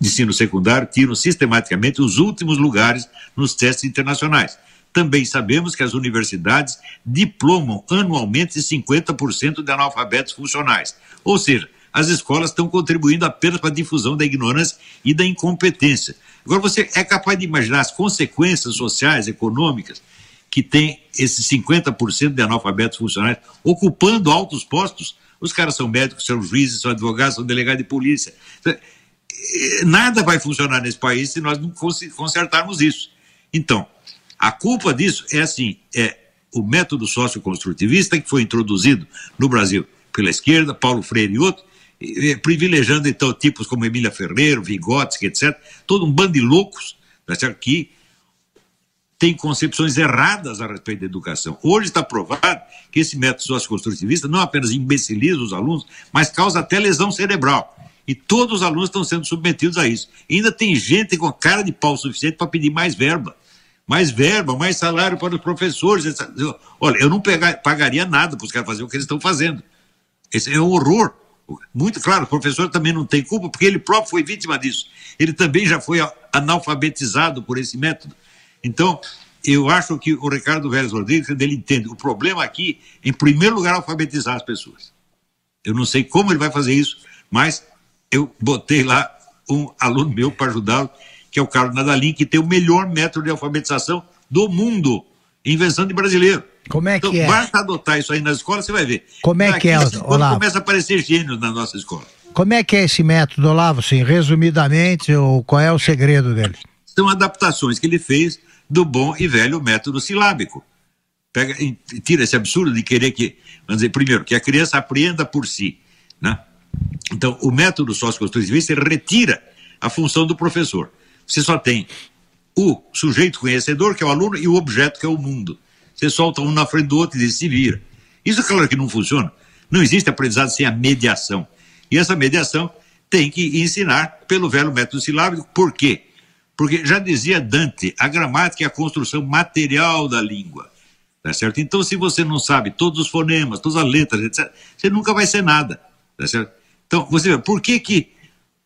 ensino secundário tiram sistematicamente os últimos lugares nos testes internacionais. Também sabemos que as universidades diplomam anualmente 50% de analfabetos funcionais. Ou seja, as escolas estão contribuindo apenas para a difusão da ignorância e da incompetência. Agora, você é capaz de imaginar as consequências sociais, econômicas, que tem esses 50% de analfabetos funcionais ocupando altos postos? Os caras são médicos, são juízes, são advogados, são delegados de polícia nada vai funcionar nesse país se nós não consertarmos isso. Então, a culpa disso é assim, é o método socioconstrutivista que foi introduzido no Brasil pela esquerda, Paulo Freire e outros, privilegiando então tipos como Emília Ferreira, Vygotsky, etc., todo um bando de loucos tá certo? que tem concepções erradas a respeito da educação. Hoje está provado que esse método socioconstrutivista não apenas imbeciliza os alunos, mas causa até lesão cerebral. E todos os alunos estão sendo submetidos a isso. E ainda tem gente com cara de pau suficiente para pedir mais verba. Mais verba, mais salário para os professores. Olha, eu não pegar, pagaria nada para os caras fazerem o que eles estão fazendo. Esse é um horror. Muito claro, o professor também não tem culpa, porque ele próprio foi vítima disso. Ele também já foi analfabetizado por esse método. Então, eu acho que o Ricardo Vélez Rodrigues, ele entende. O problema aqui, em primeiro lugar, alfabetizar as pessoas. Eu não sei como ele vai fazer isso, mas eu botei lá um aluno meu para ajudá-lo, que é o Carlos Nadalim, que tem o melhor método de alfabetização do mundo, invenção de brasileiro. Como é então, que é? Basta adotar isso aí na escola, você vai ver. Como é que é, Olavo? começa a aparecer gênios na nossa escola. Como é que é esse método, Olavo? Assim, resumidamente, ou qual é o segredo dele? São adaptações que ele fez do bom e velho método silábico. Pega, tira esse absurdo de querer que, vamos dizer, primeiro, que a criança aprenda por si, né? Então, o método socioconstrutivista retira a função do professor. Você só tem o sujeito conhecedor, que é o aluno, e o objeto, que é o mundo. Você solta um na frente do outro e diz, se vira. Isso claro que não funciona. Não existe aprendizado sem a mediação. E essa mediação tem que ensinar pelo velho método silábico. Por quê? Porque já dizia Dante, a gramática é a construção material da língua. Tá certo? Então, se você não sabe todos os fonemas, todas as letras, etc., você nunca vai ser nada. Tá certo? Então, você vê, por que que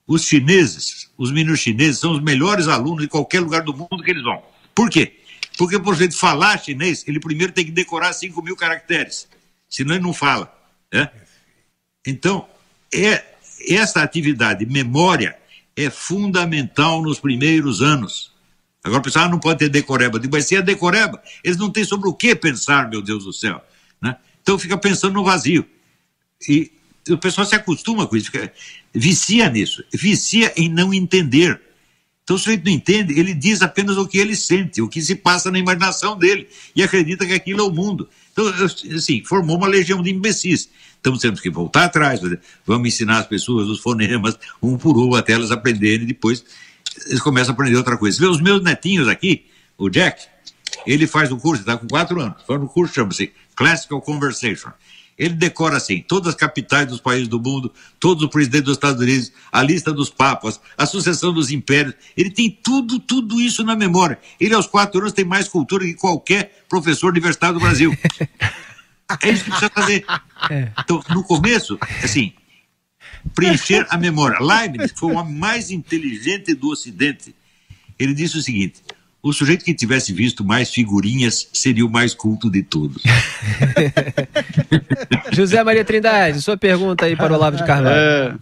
os chineses, os meninos chineses, são os melhores alunos de qualquer lugar do mundo que eles vão? Por quê? Porque, por jeito, falar chinês, ele primeiro tem que decorar 5 mil caracteres, senão ele não fala. Né? Então, é, essa atividade, memória, é fundamental nos primeiros anos. Agora o pessoal ah, não pode ter decoreba. Digo, mas se é decoreba, eles não têm sobre o que pensar, meu Deus do céu. Né? Então fica pensando no vazio. E o pessoal se acostuma com isso, fica, vicia nisso, vicia em não entender. Então, o sujeito não entende, ele diz apenas o que ele sente, o que se passa na imaginação dele, e acredita que aquilo é o mundo. Então, assim, formou uma legião de imbecis. Então, temos que voltar atrás, vamos ensinar as pessoas os fonemas, um por um, até elas aprenderem, depois eles começam a aprender outra coisa. Vê os meus netinhos aqui, o Jack, ele faz um curso, está com quatro anos, faz um curso, chama-se Classical Conversation. Ele decora assim, todas as capitais dos países do mundo, todos os presidentes dos Estados Unidos, a lista dos papas, a sucessão dos impérios. Ele tem tudo, tudo isso na memória. Ele, aos quatro anos, tem mais cultura que qualquer professor universitário do Brasil. é isso que precisa fazer. É. Então, no começo, assim, preencher a memória. Leibniz foi o homem mais inteligente do Ocidente. Ele disse o seguinte: o sujeito que tivesse visto mais figurinhas seria o mais culto de todos. José Maria Trindade, sua pergunta aí para o Olavo de Carvalho.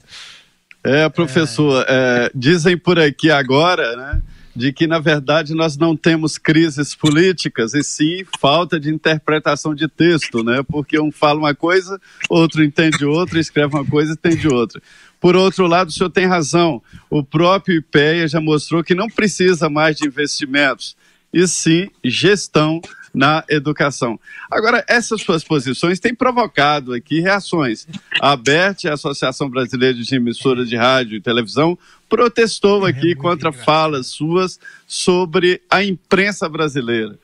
É, é professor, é, dizem por aqui agora, né, de que na verdade nós não temos crises políticas e sim falta de interpretação de texto, né? Porque um fala uma coisa, outro entende outra, escreve uma coisa e entende outra. Por outro lado, o senhor tem razão. O próprio IPEA já mostrou que não precisa mais de investimentos, e sim gestão na educação. Agora, essas suas posições têm provocado aqui reações. A ABERT, a Associação Brasileira de Emissoras de Rádio e Televisão, protestou é aqui contra falas suas sobre a imprensa brasileira.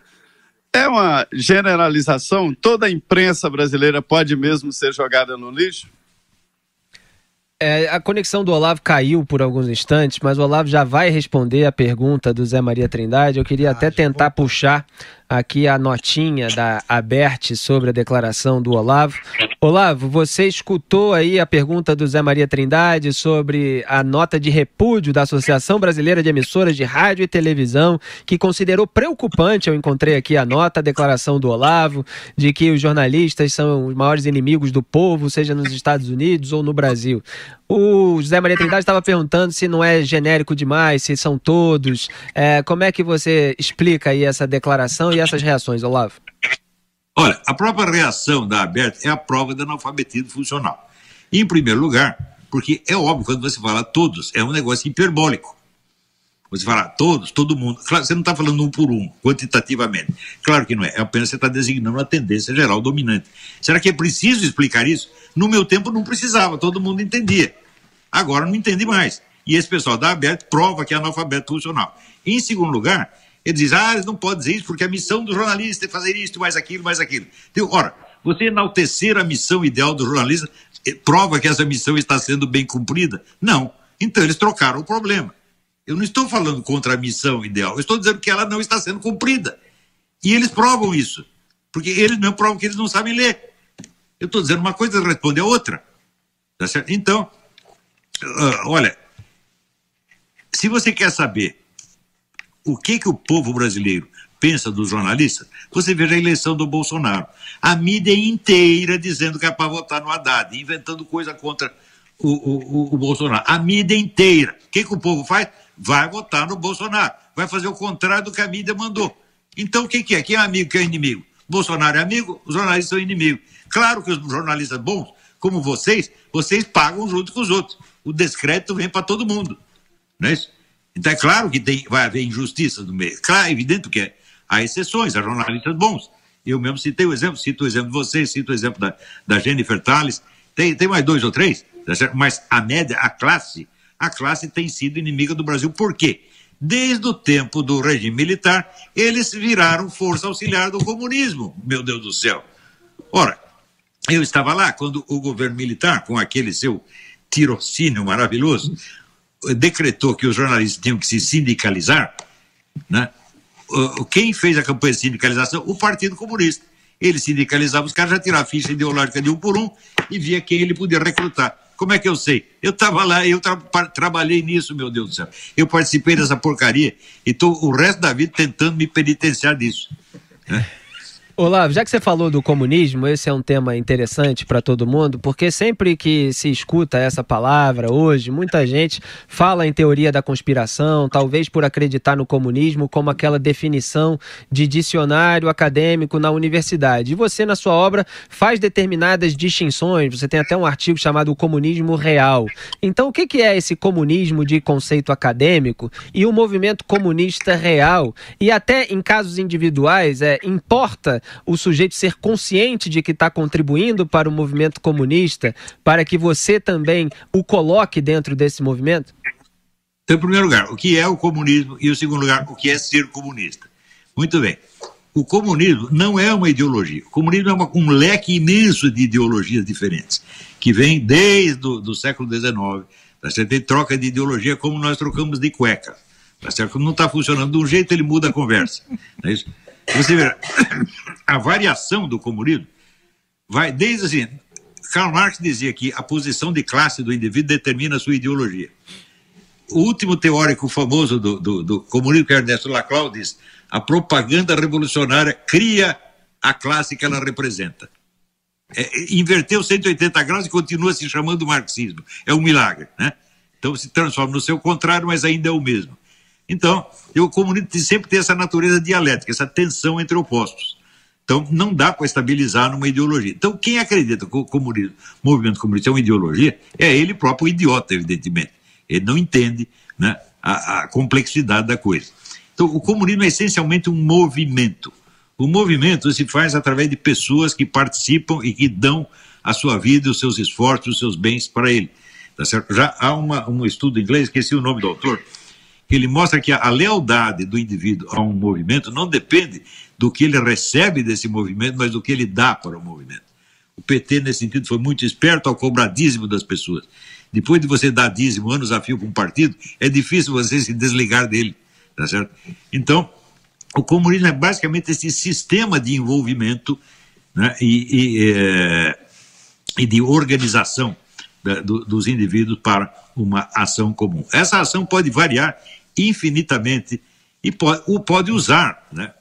É uma generalização? Toda a imprensa brasileira pode mesmo ser jogada no lixo? É, a conexão do Olavo caiu por alguns instantes, mas o Olavo já vai responder a pergunta do Zé Maria Trindade. Eu queria ah, até tentar puxar aqui a notinha da Aberte sobre a declaração do Olavo. Olavo, você escutou aí a pergunta do Zé Maria Trindade sobre a nota de repúdio da Associação Brasileira de Emissoras de Rádio e Televisão, que considerou preocupante, eu encontrei aqui a nota, a declaração do Olavo, de que os jornalistas são os maiores inimigos do povo, seja nos Estados Unidos ou no Brasil. O José Maria Trindade estava perguntando se não é genérico demais, se são todos. É, como é que você explica aí essa declaração e essas reações, Olavo? Olha, a própria reação da Aberta é a prova do analfabetismo funcional. Em primeiro lugar, porque é óbvio, quando você fala todos, é um negócio hiperbólico. Você fala todos, todo mundo. Claro, você não está falando um por um, quantitativamente. Claro que não é. É apenas você está designando a tendência geral dominante. Será que é preciso explicar isso? No meu tempo não precisava, todo mundo entendia. Agora não entende mais. E esse pessoal da Aberto prova que é analfabeto funcional. Em segundo lugar, ele diz: ah, eles não podem dizer isso porque a missão do jornalista é fazer isso, mais aquilo, mais aquilo. Então, ora, você enaltecer a missão ideal do jornalista eh, prova que essa missão está sendo bem cumprida? Não. Então eles trocaram o problema. Eu não estou falando contra a missão ideal, eu estou dizendo que ela não está sendo cumprida. E eles provam isso. Porque eles não provam que eles não sabem ler. Eu estou dizendo uma coisa, e responde a outra. Tá certo? Então, uh, olha, se você quer saber o que, que o povo brasileiro pensa dos jornalistas, você veja a eleição do Bolsonaro. A mídia inteira dizendo que é para votar no Haddad, inventando coisa contra o, o, o Bolsonaro. A mídia inteira. O que, que o povo faz? Vai votar no Bolsonaro. Vai fazer o contrário do que a mídia mandou. Então, o que, que é? Quem é amigo, quem é inimigo? Bolsonaro é amigo, os jornalistas são inimigos. Claro que os jornalistas bons, como vocês, vocês pagam junto com os outros. O descrédito vem para todo mundo. Não é isso? Então é claro que tem, vai haver injustiça no meio. Claro, é evidente que é. há exceções, há jornalistas bons. Eu mesmo citei o exemplo, cito o exemplo de vocês, cito o exemplo da, da Jennifer Tales. Tem, tem mais dois ou três, mas a média, a classe, a classe tem sido inimiga do Brasil. Por quê? Desde o tempo do regime militar, eles viraram força auxiliar do comunismo, meu Deus do céu. Ora, eu estava lá quando o governo militar, com aquele seu tirocínio maravilhoso, decretou que os jornalistas tinham que se sindicalizar, né? quem fez a campanha de sindicalização? O Partido Comunista. Ele sindicalizava os caras, já tirava a ficha ideológica de um por um e via quem ele podia recrutar. Como é que eu sei? Eu estava lá, eu tra trabalhei nisso, meu Deus do céu. Eu participei dessa porcaria e estou o resto da vida tentando me penitenciar disso. Né? Olavo, já que você falou do comunismo, esse é um tema interessante para todo mundo, porque sempre que se escuta essa palavra hoje, muita gente fala em teoria da conspiração, talvez por acreditar no comunismo como aquela definição de dicionário acadêmico na universidade. E você, na sua obra, faz determinadas distinções, você tem até um artigo chamado O Comunismo Real. Então, o que é esse comunismo de conceito acadêmico e o movimento comunista real? E até em casos individuais, é, importa o sujeito ser consciente de que está contribuindo para o movimento comunista, para que você também o coloque dentro desse movimento? Então, em primeiro lugar, o que é o comunismo e, em segundo lugar, o que é ser comunista. Muito bem. O comunismo não é uma ideologia. O comunismo é uma, um leque imenso de ideologias diferentes, que vem desde o século XIX. Certo? Tem troca de ideologia como nós trocamos de cueca. Tá certo? Não está funcionando de um jeito, ele muda a conversa. É isso? Você vê, a variação do comunismo vai desde assim. Karl Marx dizia que a posição de classe do indivíduo determina a sua ideologia. O último teórico famoso do, do, do comunismo, que é Ernesto Laclau, diz: a propaganda revolucionária cria a classe que ela representa. É, inverteu 180 graus e continua se chamando marxismo. É um milagre, né? Então se transforma no seu contrário, mas ainda é o mesmo. Então, o comunismo sempre tem essa natureza dialética, essa tensão entre opostos. Então, não dá para estabilizar numa ideologia. Então, quem acredita que o comunismo, movimento comunista é uma ideologia, é ele próprio idiota, evidentemente. Ele não entende né, a, a complexidade da coisa. Então, o comunismo é essencialmente um movimento. O movimento se faz através de pessoas que participam e que dão a sua vida, os seus esforços, os seus bens para ele. Tá certo? Já há uma, um estudo inglês, esqueci o nome do autor, ele mostra que a lealdade do indivíduo a um movimento não depende do que ele recebe desse movimento, mas do que ele dá para o movimento. O PT, nesse sentido, foi muito esperto ao cobrar dízimo das pessoas. Depois de você dar dízimo anos a fio para um partido, é difícil você se desligar dele. Tá certo? Então, o comunismo é basicamente esse sistema de envolvimento né, e, e, é, e de organização da, do, dos indivíduos para uma ação comum. Essa ação pode variar infinitamente e pode, pode usar né,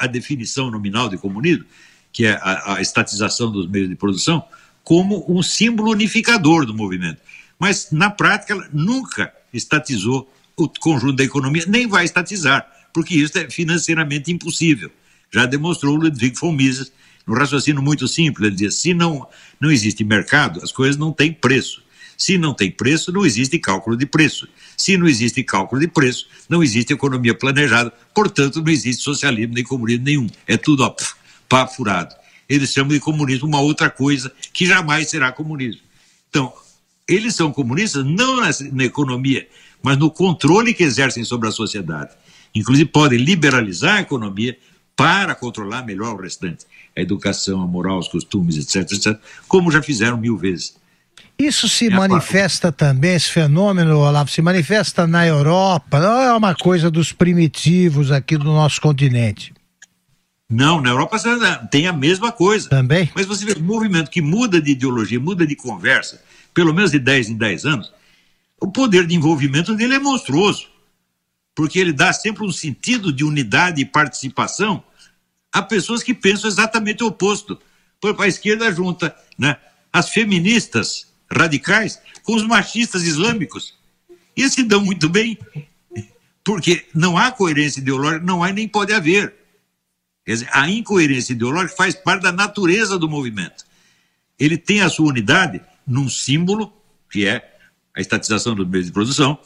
a definição nominal de comunismo, que é a, a estatização dos meios de produção, como um símbolo unificador do movimento. Mas, na prática, ela nunca estatizou o conjunto da economia, nem vai estatizar, porque isso é financeiramente impossível. Já demonstrou Ludwig von Mises, no raciocínio muito simples, ele dizia, se não, não existe mercado, as coisas não têm preço. Se não tem preço, não existe cálculo de preço. Se não existe cálculo de preço, não existe economia planejada, portanto, não existe socialismo nem comunismo nenhum. É tudo ó, pá furado. Eles chamam de comunismo uma outra coisa que jamais será comunismo. Então, eles são comunistas não na, na economia, mas no controle que exercem sobre a sociedade. Inclusive, podem liberalizar a economia para controlar melhor o restante. A educação, a moral, os costumes, etc, etc, como já fizeram mil vezes. Isso se é manifesta também, esse fenômeno, Olavo, se manifesta na Europa, não é uma coisa dos primitivos aqui do nosso continente. Não, na Europa tem a mesma coisa. Também. Mas você vê um movimento que muda de ideologia, muda de conversa, pelo menos de 10 em 10 anos, o poder de envolvimento dele é monstruoso. Porque ele dá sempre um sentido de unidade e participação a pessoas que pensam exatamente o oposto. Por a esquerda junta né, as feministas radicais com os machistas islâmicos. E se dão muito bem, porque não há coerência ideológica, não há nem pode haver. Quer dizer, a incoerência ideológica faz parte da natureza do movimento. Ele tem a sua unidade num símbolo, que é a estatização dos meios de produção,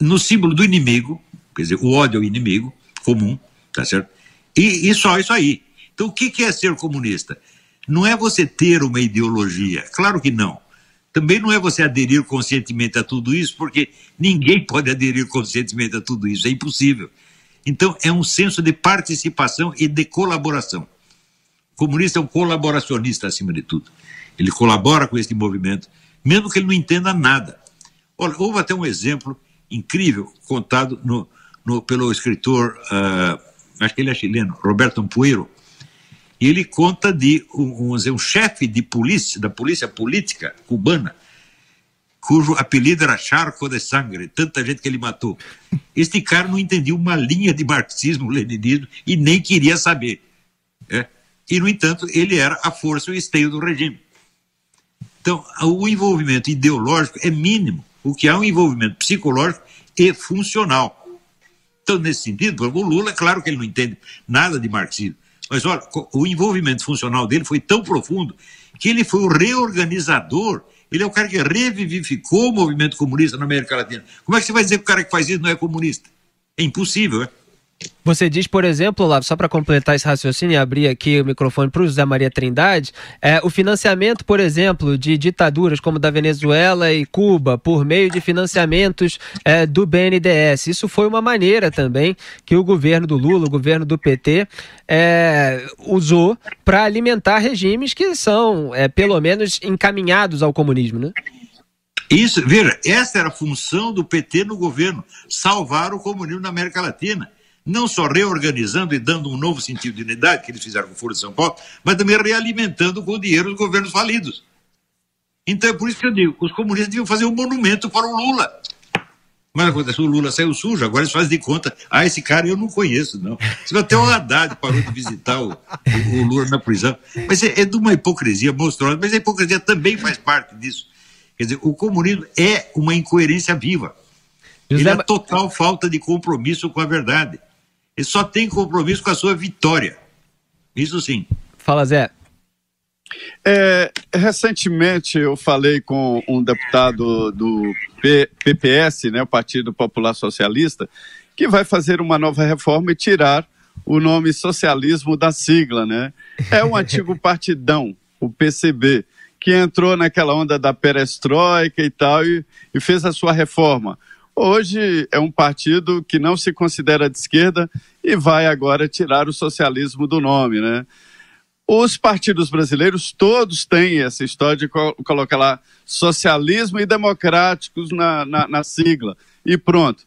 no símbolo do inimigo, quer dizer, o ódio ao inimigo comum, tá certo? E, e só isso aí. Então, o que é ser comunista? Não é você ter uma ideologia, claro que não. Também não é você aderir conscientemente a tudo isso, porque ninguém pode aderir conscientemente a tudo isso, é impossível. Então, é um senso de participação e de colaboração. O comunista é um colaboracionista, acima de tudo. Ele colabora com este movimento, mesmo que ele não entenda nada. Olha, houve até um exemplo incrível contado no, no, pelo escritor, uh, acho que ele é chileno, Roberto Ampuero, e ele conta de um, um, um chefe de polícia, da polícia política cubana, cujo apelido era Charco de Sangre, tanta gente que ele matou. Este cara não entendia uma linha de marxismo-leninismo e nem queria saber. É? E, no entanto, ele era a força e o esteio do regime. Então, o envolvimento ideológico é mínimo. O que há é um envolvimento psicológico e funcional. Então, nesse sentido, o Lula, é claro que ele não entende nada de marxismo. Mas, olha, o envolvimento funcional dele foi tão profundo que ele foi o reorganizador ele é o cara que revivificou o movimento comunista na América Latina. Como é que você vai dizer que o cara que faz isso não é comunista? É impossível, é? Você diz, por exemplo, só para completar esse raciocínio e abrir aqui o microfone para o José Maria Trindade, é, o financiamento, por exemplo, de ditaduras como da Venezuela e Cuba, por meio de financiamentos é, do BNDES. Isso foi uma maneira também que o governo do Lula, o governo do PT, é, usou para alimentar regimes que são, é, pelo menos, encaminhados ao comunismo, né? Isso, veja, essa era a função do PT no governo, salvar o comunismo na América Latina não só reorganizando e dando um novo sentido de unidade, que eles fizeram com o Foro de São Paulo, mas também realimentando com o dinheiro os governos falidos. Então é por isso que eu digo, os comunistas deviam fazer um monumento para o Lula. Mas acontece, o Lula saiu sujo, agora eles fazem de conta, ah, esse cara eu não conheço, não. Até o Haddad parou de visitar o, o, o Lula na prisão. Mas é, é de uma hipocrisia monstruosa, mas a hipocrisia também faz parte disso. Quer dizer, o comunismo é uma incoerência viva. Ele é total falta de compromisso com a verdade. Ele só tem compromisso com a sua vitória. Isso sim. Fala, Zé. É, recentemente eu falei com um deputado do P PPS, né, o Partido Popular Socialista, que vai fazer uma nova reforma e tirar o nome socialismo da sigla, né? É um antigo partidão, o PCB, que entrou naquela onda da perestroika e tal e, e fez a sua reforma. Hoje é um partido que não se considera de esquerda e vai agora tirar o socialismo do nome, né? Os partidos brasileiros todos têm essa história de colocar lá socialismo e democráticos na, na, na sigla e pronto.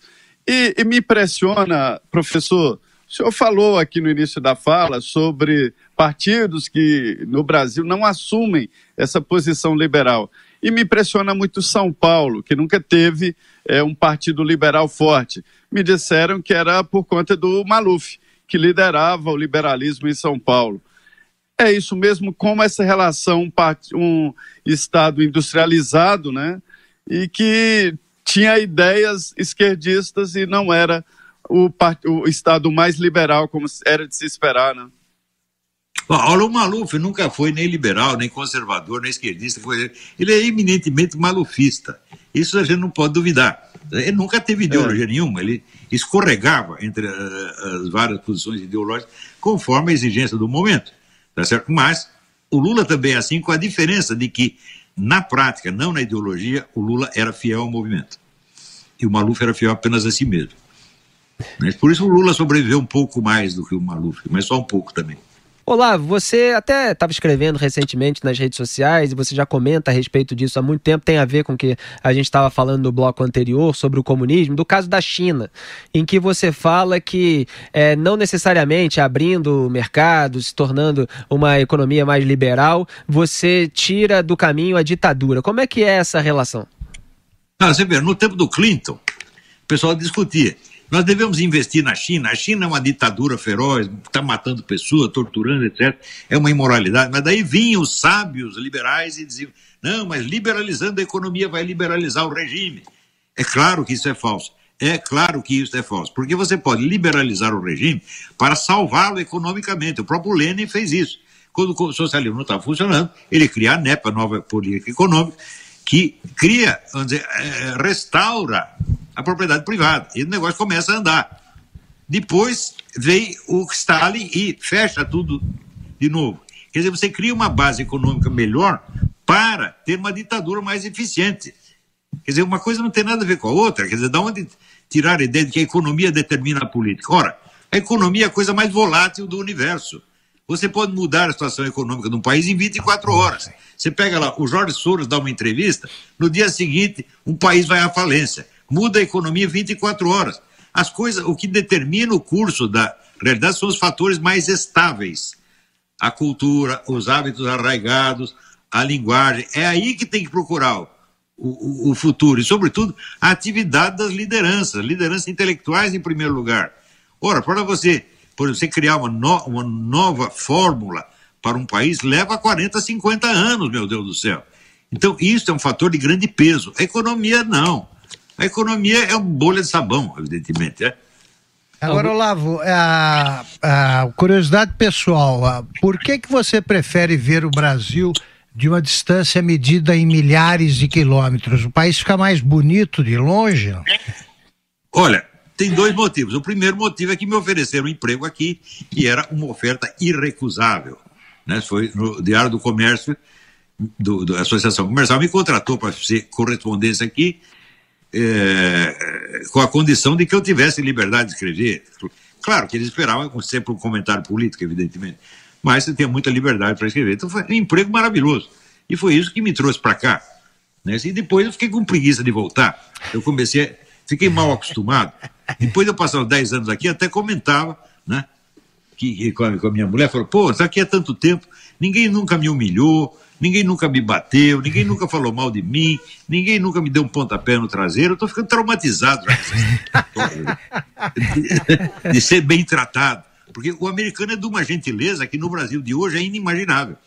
E, e me impressiona, professor, o senhor falou aqui no início da fala sobre partidos que no Brasil não assumem essa posição liberal. E me impressiona muito São Paulo, que nunca teve é, um partido liberal forte. Me disseram que era por conta do Maluf, que liderava o liberalismo em São Paulo. É isso mesmo, como essa relação, um Estado industrializado, né? E que tinha ideias esquerdistas e não era o, o Estado mais liberal, como era de se esperar, né? Olha, o Maluf nunca foi nem liberal, nem conservador, nem esquerdista. Foi... Ele é eminentemente malufista. Isso a gente não pode duvidar. Ele nunca teve ideologia é. nenhuma. Ele escorregava entre uh, as várias posições ideológicas conforme a exigência do momento. Tá certo? Mas o Lula também é assim, com a diferença de que, na prática, não na ideologia, o Lula era fiel ao movimento. E o Maluf era fiel apenas a si mesmo. Mas por isso o Lula sobreviveu um pouco mais do que o Maluf, mas só um pouco também. Olá, você até estava escrevendo recentemente nas redes sociais e você já comenta a respeito disso há muito tempo. Tem a ver com o que a gente estava falando no bloco anterior sobre o comunismo, do caso da China, em que você fala que é, não necessariamente abrindo mercados, se tornando uma economia mais liberal, você tira do caminho a ditadura. Como é que é essa relação? Ah, você vê, no tempo do Clinton, o pessoal discutia nós devemos investir na China. A China é uma ditadura feroz, está matando pessoas, torturando, etc. É uma imoralidade. Mas daí vinham os sábios liberais e diziam: não, mas liberalizando a economia vai liberalizar o regime. É claro que isso é falso. É claro que isso é falso, porque você pode liberalizar o regime para salvá-lo economicamente. O próprio Lenin fez isso. Quando o socialismo não estava funcionando, ele cria a NEP, a nova política econômica, que cria, vamos dizer, é, restaura a propriedade privada. E o negócio começa a andar. Depois vem o Stalin e fecha tudo de novo. Quer dizer, você cria uma base econômica melhor para ter uma ditadura mais eficiente. Quer dizer, uma coisa não tem nada a ver com a outra. Quer dizer, da onde tirar a ideia de que a economia determina a política? Ora, a economia é a coisa mais volátil do universo. Você pode mudar a situação econômica de um país em 24 horas. Você pega lá, o Jorge Soros dá uma entrevista, no dia seguinte, um país vai à falência muda a economia 24 horas. As coisas, o que determina o curso da realidade são os fatores mais estáveis. A cultura, os hábitos arraigados, a linguagem. É aí que tem que procurar o, o, o, futuro e, sobretudo, a atividade das lideranças, lideranças intelectuais em primeiro lugar. Ora, para você, por você criar uma, no, uma nova fórmula para um país, leva 40, 50 anos, meu Deus do céu. Então, isso é um fator de grande peso. A economia, não. A economia é uma bolha de sabão, evidentemente. É? Agora, Olavo, a, a curiosidade pessoal, a, por que, que você prefere ver o Brasil de uma distância medida em milhares de quilômetros? O país fica mais bonito de longe? Olha, tem dois motivos. O primeiro motivo é que me ofereceram um emprego aqui e era uma oferta irrecusável. Né? Foi no Diário do Comércio, do, da Associação Comercial, me contratou para ser correspondência aqui é, com a condição de que eu tivesse liberdade de escrever. Claro que eles esperavam sempre um comentário político, evidentemente, mas você tem muita liberdade para escrever. Então foi um emprego maravilhoso. E foi isso que me trouxe para cá. Né? E depois eu fiquei com preguiça de voltar. Eu comecei, fiquei mal acostumado. Depois de eu passar uns 10 anos aqui, até comentava, né? Que, com, a, minha mulher, falou: pô, está aqui há tanto tempo, ninguém nunca me humilhou, Ninguém nunca me bateu, ninguém nunca falou mal de mim, ninguém nunca me deu um pontapé no traseiro. Eu tô ficando traumatizado de, de ser bem tratado. Porque o americano é de uma gentileza que no Brasil de hoje é inimaginável.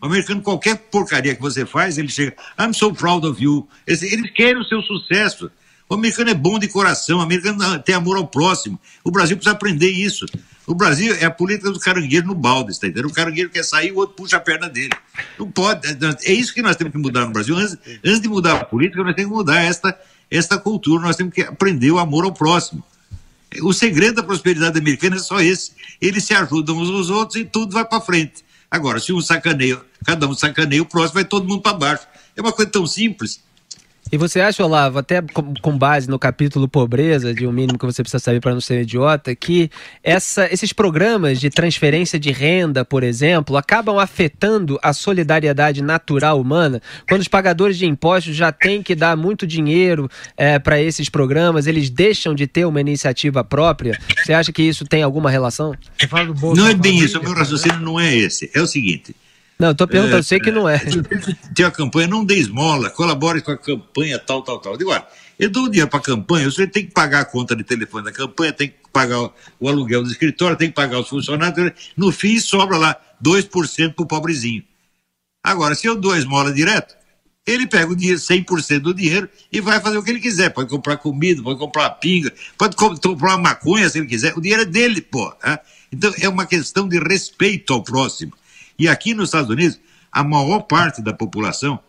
O americano, qualquer porcaria que você faz, ele chega, I'm so proud of you. Eles querem o seu sucesso. O americano é bom de coração, o americano tem amor ao próximo. O Brasil precisa aprender isso. O Brasil é a política do caranguejo no balde, está entendendo? O caranguejo quer sair, o outro puxa a perna dele. Não pode. É, é isso que nós temos que mudar no Brasil. Antes, antes de mudar a política, nós temos que mudar esta, esta cultura. Nós temos que aprender o amor ao próximo. O segredo da prosperidade americana é só esse. Eles se ajudam uns aos outros e tudo vai para frente. Agora, se um sacaneia, cada um sacaneia o próximo, vai todo mundo para baixo. É uma coisa tão simples. E você acha, Olavo, até com base no capítulo pobreza, de um mínimo que você precisa saber para não ser idiota, que essa, esses programas de transferência de renda, por exemplo, acabam afetando a solidariedade natural humana? Quando os pagadores de impostos já têm que dar muito dinheiro é, para esses programas, eles deixam de ter uma iniciativa própria? Você acha que isso tem alguma relação? Não é bem isso, o meu raciocínio não é esse. É o seguinte não, estou perguntando, é, sei que não é. Tem a campanha, não dê esmola, colabore com a campanha, tal, tal, tal. Digo, eu dou dinheiro para a campanha, você tem que pagar a conta de telefone da campanha, tem que pagar o, o aluguel do escritório, tem que pagar os funcionários. No fim, sobra lá 2% para o pobrezinho. Agora, se eu dou a esmola direto, ele pega o dinheiro, 100% do dinheiro e vai fazer o que ele quiser. Pode comprar comida, pode comprar pinga, pode comprar uma maconha se ele quiser. O dinheiro é dele, pô. Né? Então é uma questão de respeito ao próximo. E aqui nos Estados Unidos, a maior parte da população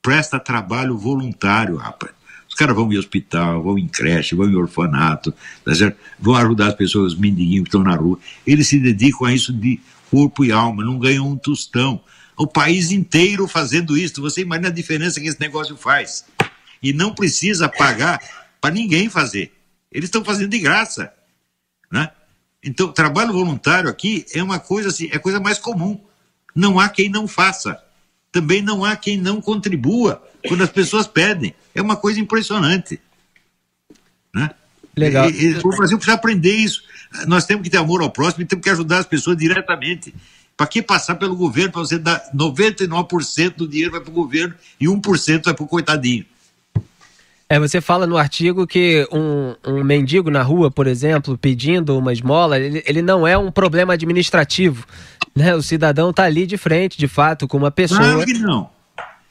presta trabalho voluntário, rapaz. Os caras vão em hospital, vão em creche, vão em orfanato, tá vão ajudar as pessoas, os mendiguinhos que estão na rua. Eles se dedicam a isso de corpo e alma, não ganham um tostão. O país inteiro fazendo isso. Você imagina a diferença que esse negócio faz. E não precisa pagar para ninguém fazer. Eles estão fazendo de graça. Né? Então, trabalho voluntário aqui é uma coisa assim, é coisa mais comum não há quem não faça. Também não há quem não contribua quando as pessoas pedem. É uma coisa impressionante. Né? Legal. E, e, o Brasil precisa aprender isso. Nós temos que ter amor ao próximo e temos que ajudar as pessoas diretamente. Para que passar pelo governo para você dar 99% do dinheiro vai para o governo e 1% vai para o coitadinho? É, você fala no artigo que um, um mendigo na rua, por exemplo, pedindo uma esmola, ele, ele não é um problema administrativo. Né? O cidadão está ali de frente, de fato, com uma pessoa. Claro que não.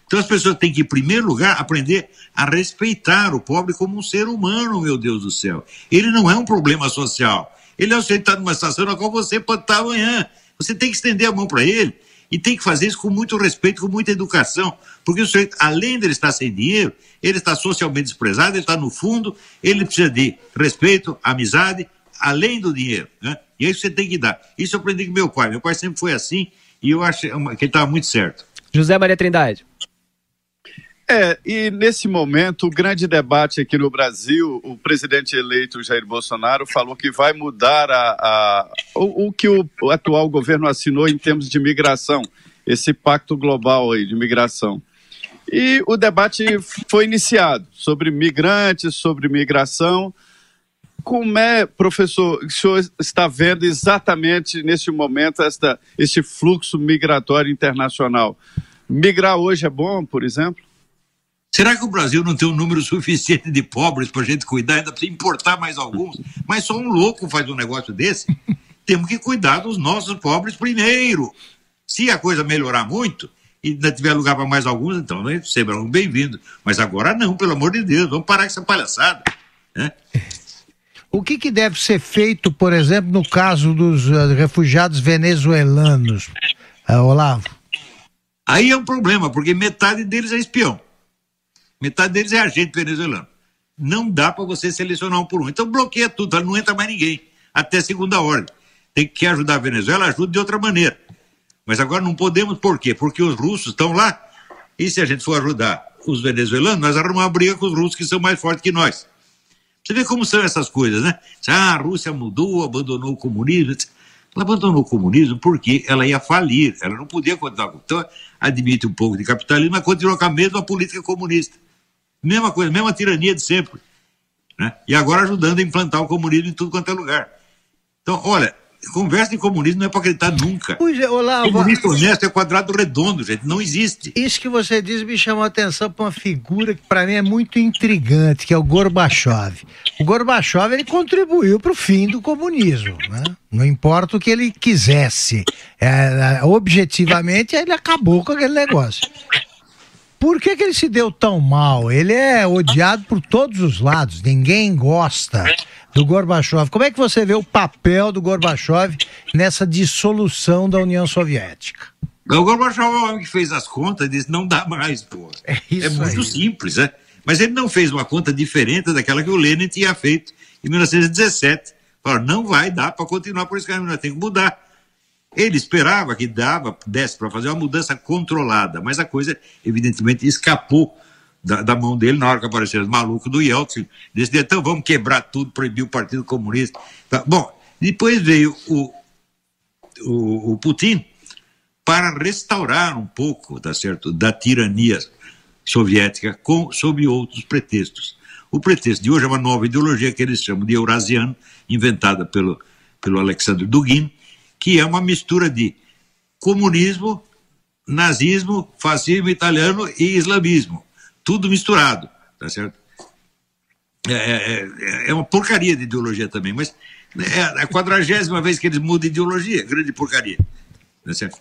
Então as pessoas têm que, em primeiro lugar, aprender a respeitar o pobre como um ser humano, meu Deus do céu. Ele não é um problema social. Ele é o sujeito que está numa estação na qual você pode estar amanhã. Você tem que estender a mão para ele e tem que fazer isso com muito respeito, com muita educação, porque o sujeito, além de ele estar sem dinheiro, ele está socialmente desprezado, ele está no fundo, ele precisa de respeito, amizade, além do dinheiro. Né? E é isso você tem que dar. Isso eu aprendi com meu pai. Meu pai sempre foi assim e eu acho que ele estava muito certo. José Maria Trindade. É, e nesse momento, o grande debate aqui no Brasil, o presidente eleito Jair Bolsonaro falou que vai mudar a, a o, o, que o, o, atual governo assinou em termos de migração, esse pacto global aí de migração. E o debate foi iniciado sobre migrantes, sobre migração. Como é, professor, o senhor está vendo exatamente nesse momento esta, este fluxo migratório internacional? Migrar hoje é bom, por exemplo? Será que o Brasil não tem um número suficiente de pobres para a gente cuidar? Ainda precisa importar mais alguns? Mas só um louco faz um negócio desse. Temos que cuidar dos nossos pobres primeiro. Se a coisa melhorar muito e ainda tiver lugar para mais alguns, então né, serão bem-vindos. Mas agora não, pelo amor de Deus, vamos parar com essa palhaçada. Né? O que, que deve ser feito, por exemplo, no caso dos uh, refugiados venezuelanos, uh, Olavo? Aí é um problema, porque metade deles é espião. Metade deles é agente venezuelano. Não dá para você selecionar um por um. Então bloqueia tudo, não entra mais ninguém. Até segunda ordem. Tem que ajudar a Venezuela, ajuda de outra maneira. Mas agora não podemos, por quê? Porque os russos estão lá. E se a gente for ajudar os venezuelanos, nós arrumamos uma briga com os russos que são mais fortes que nós. Você vê como são essas coisas, né? Ah, a Rússia mudou, abandonou o comunismo. Ela abandonou o comunismo porque ela ia falir, ela não podia continuar. Então, admite um pouco de capitalismo, mas continua com a mesma política comunista. Mesma coisa, mesma tirania de sempre. Né? E agora ajudando a implantar o comunismo em tudo quanto é lugar. Então, olha, Conversa de comunismo não é para acreditar nunca. Pois é, Olavo, Comunista honesto é quadrado redondo, gente. Não existe. Isso que você diz me chamou a atenção para uma figura que para mim é muito intrigante, que é o Gorbachev. O Gorbachev ele contribuiu para o fim do comunismo, né? Não importa o que ele quisesse. É, objetivamente, ele acabou com aquele negócio. Por que, que ele se deu tão mal? Ele é odiado por todos os lados, ninguém gosta do Gorbachev. Como é que você vê o papel do Gorbachev nessa dissolução da União Soviética? O Gorbachev é o homem que fez as contas e disse: não dá mais, pô. É, é muito aí. simples, né? Mas ele não fez uma conta diferente daquela que o Lenin tinha feito em 1917. Falou: não vai dar para continuar por esse caminho, nós temos que mudar. Ele esperava que dava, desse para fazer uma mudança controlada, mas a coisa, evidentemente, escapou da, da, mão dele na hora que apareceram os malucos do Yeltsin. Disse, então vamos quebrar tudo, proibir o Partido Comunista. Tá, bom, depois veio o, o, o Putin para restaurar um pouco, tá certo, da tirania soviética com, sob outros pretextos. O pretexto de hoje é uma nova ideologia que eles chamam de eurasiano, inventada pelo, pelo Alexandre Dugin, que é uma mistura de comunismo, nazismo, fascismo italiano e islamismo. Tudo misturado, tá certo? É, é, é, é uma porcaria de ideologia também, mas é a quadragésima vez que eles mudam de ideologia, grande porcaria. Tá certo?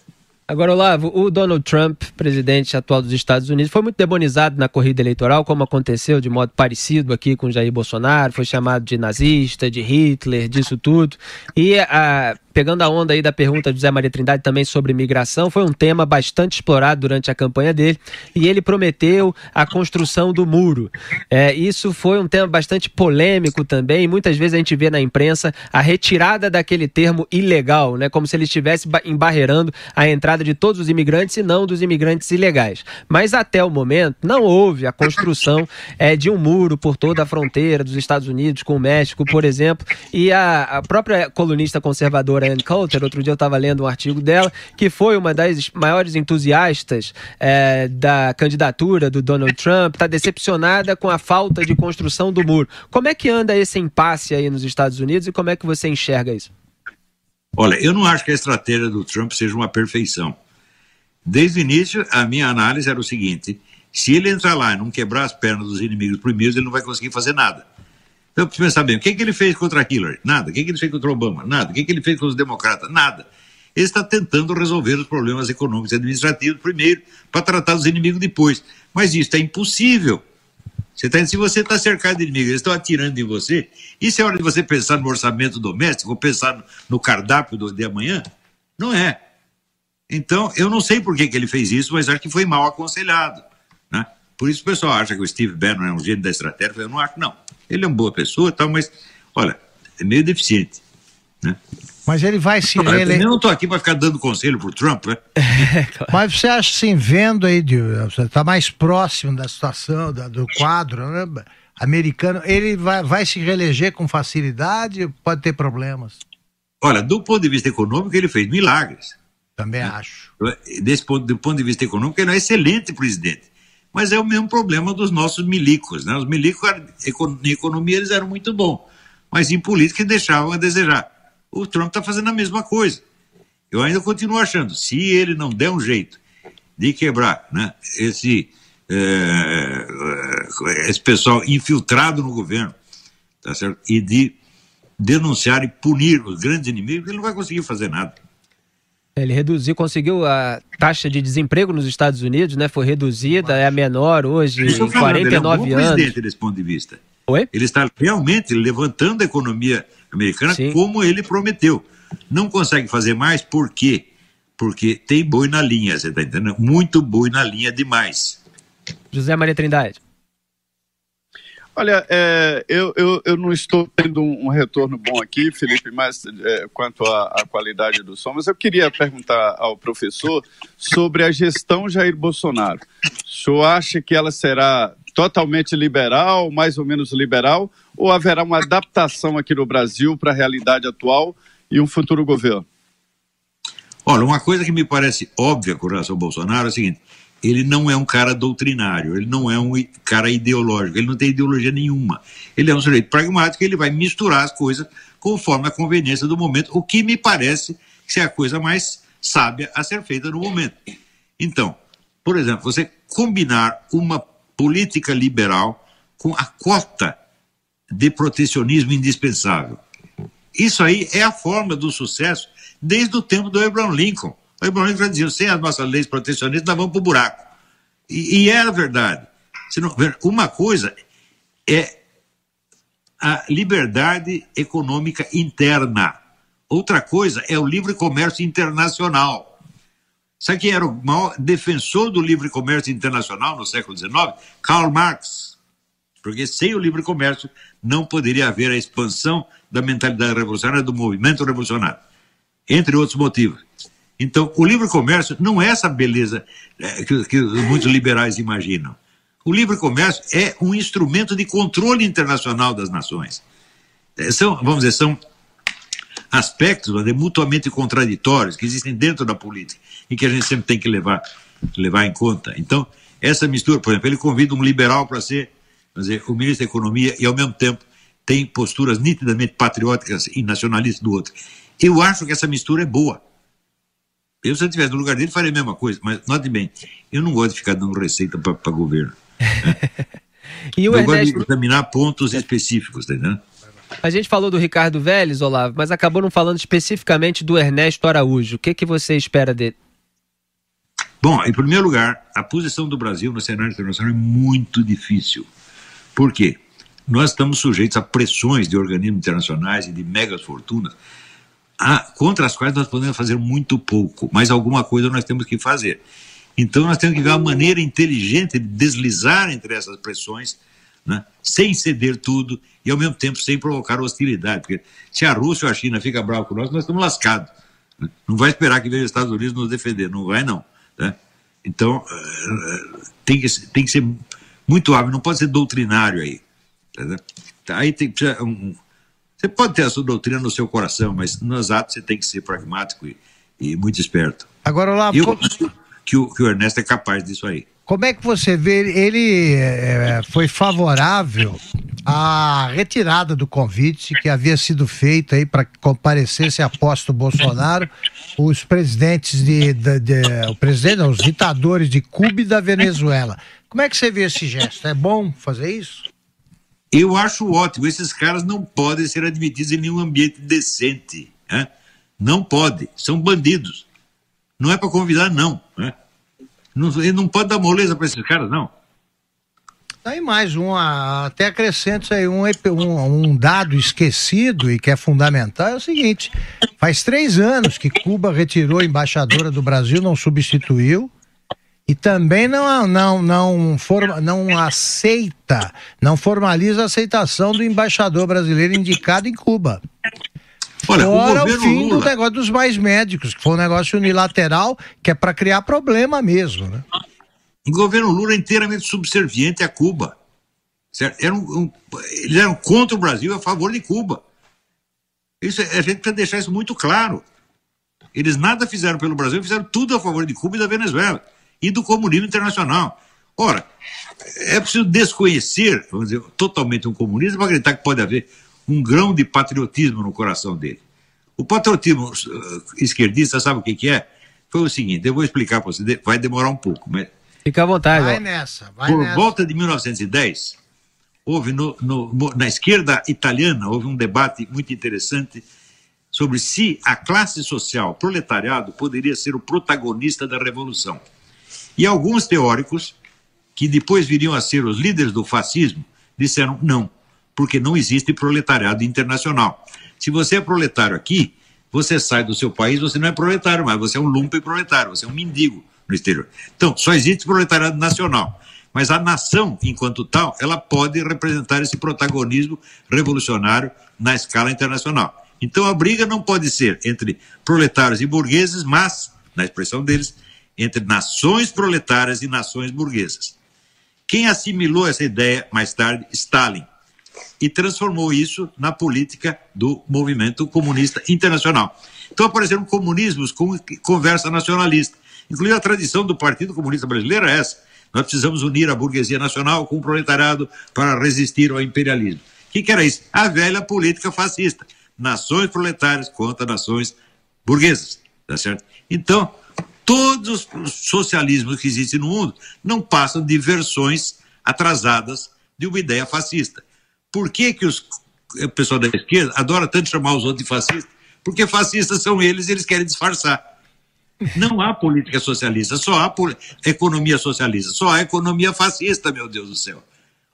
Agora, Olavo, o Donald Trump, presidente atual dos Estados Unidos, foi muito demonizado na corrida eleitoral, como aconteceu de modo parecido aqui com Jair Bolsonaro, foi chamado de nazista, de Hitler, disso tudo. E a pegando a onda aí da pergunta de José Maria Trindade também sobre migração, foi um tema bastante explorado durante a campanha dele e ele prometeu a construção do muro. É, isso foi um tema bastante polêmico também muitas vezes a gente vê na imprensa a retirada daquele termo ilegal, né, como se ele estivesse embarreirando a entrada de todos os imigrantes e não dos imigrantes ilegais. Mas até o momento não houve a construção é, de um muro por toda a fronteira dos Estados Unidos com o México, por exemplo, e a, a própria colunista conservadora Ann Coulter, outro dia eu estava lendo um artigo dela, que foi uma das maiores entusiastas é, da candidatura do Donald Trump, está decepcionada com a falta de construção do muro. Como é que anda esse impasse aí nos Estados Unidos e como é que você enxerga isso? Olha, eu não acho que a estratégia do Trump seja uma perfeição. Desde o início, a minha análise era o seguinte: se ele entrar lá e não quebrar as pernas dos inimigos primeiros, ele não vai conseguir fazer nada. Então, eu preciso pensar bem, o que, que ele fez contra Hillary? Nada. O que, que ele fez contra Obama? Nada. O que, que ele fez com os democratas? Nada. Ele está tentando resolver os problemas econômicos e administrativos primeiro, para tratar os inimigos depois. Mas isso é impossível. Você tá, se você está cercado de inimigos, eles estão atirando em você, isso é hora de você pensar no orçamento doméstico, ou pensar no, no cardápio do, de amanhã? Não é. Então, eu não sei por que, que ele fez isso, mas acho que foi mal aconselhado. Né? Por isso o pessoal acha que o Steve Bannon é um gênio da estratégia. Eu não acho, não. Ele é uma boa pessoa tal, mas, olha, é meio deficiente. Né? Mas ele vai se reeleger. Eu não estou aqui para ficar dando conselho para o Trump, né? Mas você acha assim, vendo aí, você está mais próximo da situação, da, do quadro né, americano, ele vai, vai se reeleger com facilidade pode ter problemas? Olha, do ponto de vista econômico, ele fez milagres. Também né? acho. Desse ponto, do ponto de vista econômico, ele é um excelente presidente mas é o mesmo problema dos nossos milicos. Né? Os milicos, em economia, eles eram muito bons, mas em política deixavam a desejar. O Trump está fazendo a mesma coisa. Eu ainda continuo achando, se ele não der um jeito de quebrar né, esse é, é, esse pessoal infiltrado no governo, tá certo? E de denunciar e punir os grandes inimigos, ele não vai conseguir fazer nada. Ele reduziu, conseguiu a taxa de desemprego nos Estados Unidos, né? Foi reduzida, é a menor hoje, em 49 ele é um anos. presidente desse ponto de vista. Oi? Ele está realmente levantando a economia americana Sim. como ele prometeu. Não consegue fazer mais, por quê? Porque tem boi na linha, você está entendendo? Muito boi na linha demais. José Maria Trindade. Olha, é, eu, eu, eu, não estou tendo um, um retorno bom aqui, Felipe, mas é, quanto à, qualidade do som, mas eu queria perguntar ao professor sobre a gestão Jair Bolsonaro. O senhor acha que ela será totalmente liberal, mais ou menos liberal, ou haverá uma adaptação aqui no Brasil para a realidade atual e um futuro governo? Olha, uma coisa que me parece óbvia com relação ao Bolsonaro é o seguinte: ele não é um cara doutrinário, ele não é um cara ideológico, ele não tem ideologia nenhuma. Ele é um sujeito pragmático, ele vai misturar as coisas conforme a conveniência do momento, o que me parece ser a coisa mais sábia a ser feita no momento. Então, por exemplo, você combinar uma política liberal com a cota de protecionismo indispensável. Isso aí é a forma do sucesso desde o tempo do Abraham Lincoln. O Abraham Lincoln já dizia, sem as nossas leis protecionistas, nós vamos para o buraco. E, e era verdade. Uma coisa é a liberdade econômica interna. Outra coisa é o livre comércio internacional. Sabe quem era o maior defensor do livre comércio internacional no século XIX? Karl Marx. Porque sem o livre comércio não poderia haver a expansão da mentalidade revolucionária, do movimento revolucionário. Entre outros motivos. Então, o livre comércio não é essa beleza é, que, que muitos liberais imaginam. O livre comércio é um instrumento de controle internacional das nações. É, são, vamos dizer, são aspectos dizer, mutuamente contraditórios que existem dentro da política e que a gente sempre tem que levar, levar em conta. Então, essa mistura, por exemplo, ele convida um liberal para ser dizer, o ministro da Economia e, ao mesmo tempo, tem posturas nitidamente patrióticas e nacionalistas do outro. Eu acho que essa mistura é boa. Eu, se eu estivesse no lugar dele, faria a mesma coisa. Mas, note bem, eu não gosto de ficar dando receita para governo. Né? e o eu Ernesto... gosto de examinar pontos específicos, tá entendendo? A gente falou do Ricardo Vélez, Olavo, mas acabou não falando especificamente do Ernesto Araújo. O que, que você espera dele? Bom, em primeiro lugar, a posição do Brasil no cenário internacional é muito difícil. Por quê? Nós estamos sujeitos a pressões de organismos internacionais e de megas fortunas a, contra as quais nós podemos fazer muito pouco, mas alguma coisa nós temos que fazer. Então nós temos que ver uma maneira inteligente de deslizar entre essas pressões, né, sem ceder tudo e ao mesmo tempo sem provocar hostilidade. Porque se a Rússia ou a China fica brava com nós, nós estamos lascados. Né? Não vai esperar que venha os Estados Unidos nos defender, não vai não. Né? Então uh, tem, que, tem que ser muito hábil, não pode ser doutrinário aí. Tá? Aí tem, precisa um, você pode ter a sua doutrina no seu coração, mas nos atos você tem que ser pragmático e, e muito esperto. Agora lá, eu como... que, o, que o Ernesto é capaz disso aí. Como é que você vê? Ele é, foi favorável à retirada do convite que havia sido feito aí para que comparecesse após o Bolsonaro os presidentes de, de, de, o presidente, não, os ditadores de Cuba e da Venezuela. Como é que você vê esse gesto? É bom fazer isso? Eu acho ótimo. Esses caras não podem ser admitidos em nenhum ambiente decente. Né? Não pode. São bandidos. Não é para convidar, não. Né? Não, ele não pode dar moleza para esses caras, não. Aí mais um, até acrescento aí um, um, um, dado esquecido e que é fundamental, é o seguinte, faz três anos que Cuba retirou a embaixadora do Brasil, não substituiu, e também não, não, não, forma, não aceita, não formaliza a aceitação do embaixador brasileiro indicado em Cuba. Olha, Fora o, o fim Lula... do negócio dos mais médicos, que foi um negócio unilateral, que é para criar problema mesmo. Né? O governo Lula é inteiramente subserviente a Cuba. Certo? Era um, um, eles eram contra o Brasil a favor de Cuba. Isso, a gente precisa deixar isso muito claro. Eles nada fizeram pelo Brasil, fizeram tudo a favor de Cuba e da Venezuela e do comunismo internacional. Ora, é preciso desconhecer, vamos dizer, totalmente um comunista para acreditar que pode haver um grão de patriotismo no coração dele. O patriotismo uh, esquerdista, sabe o que, que é? Foi o seguinte, eu vou explicar para você, vai demorar um pouco, mas Fica à vontade. Vai ó. nessa, vai Por nessa. volta de 1910, houve no, no- na esquerda italiana houve um debate muito interessante sobre se a classe social, proletariado, poderia ser o protagonista da revolução. E alguns teóricos, que depois viriam a ser os líderes do fascismo, disseram não, porque não existe proletariado internacional. Se você é proletário aqui, você sai do seu país, você não é proletário mais, você é um lumpen proletário, você é um mendigo no exterior. Então, só existe proletariado nacional. Mas a nação, enquanto tal, ela pode representar esse protagonismo revolucionário na escala internacional. Então a briga não pode ser entre proletários e burgueses, mas, na expressão deles, entre nações proletárias e nações burguesas. Quem assimilou essa ideia mais tarde? Stalin. E transformou isso na política do movimento comunista internacional. Então apareceram comunismos com conversa nacionalista. Inclusive a tradição do Partido Comunista Brasileiro é essa. Nós precisamos unir a burguesia nacional com o proletariado para resistir ao imperialismo. O que, que era isso? A velha política fascista. Nações proletárias contra nações burguesas. Tá certo? Então, todos os socialismos que existem no mundo não passam de versões atrasadas de uma ideia fascista. Por que, que os, o pessoal da esquerda adora tanto chamar os outros de fascistas? Porque fascistas são eles e eles querem disfarçar. Não há política socialista, só há economia socialista, só há economia fascista, meu Deus do céu.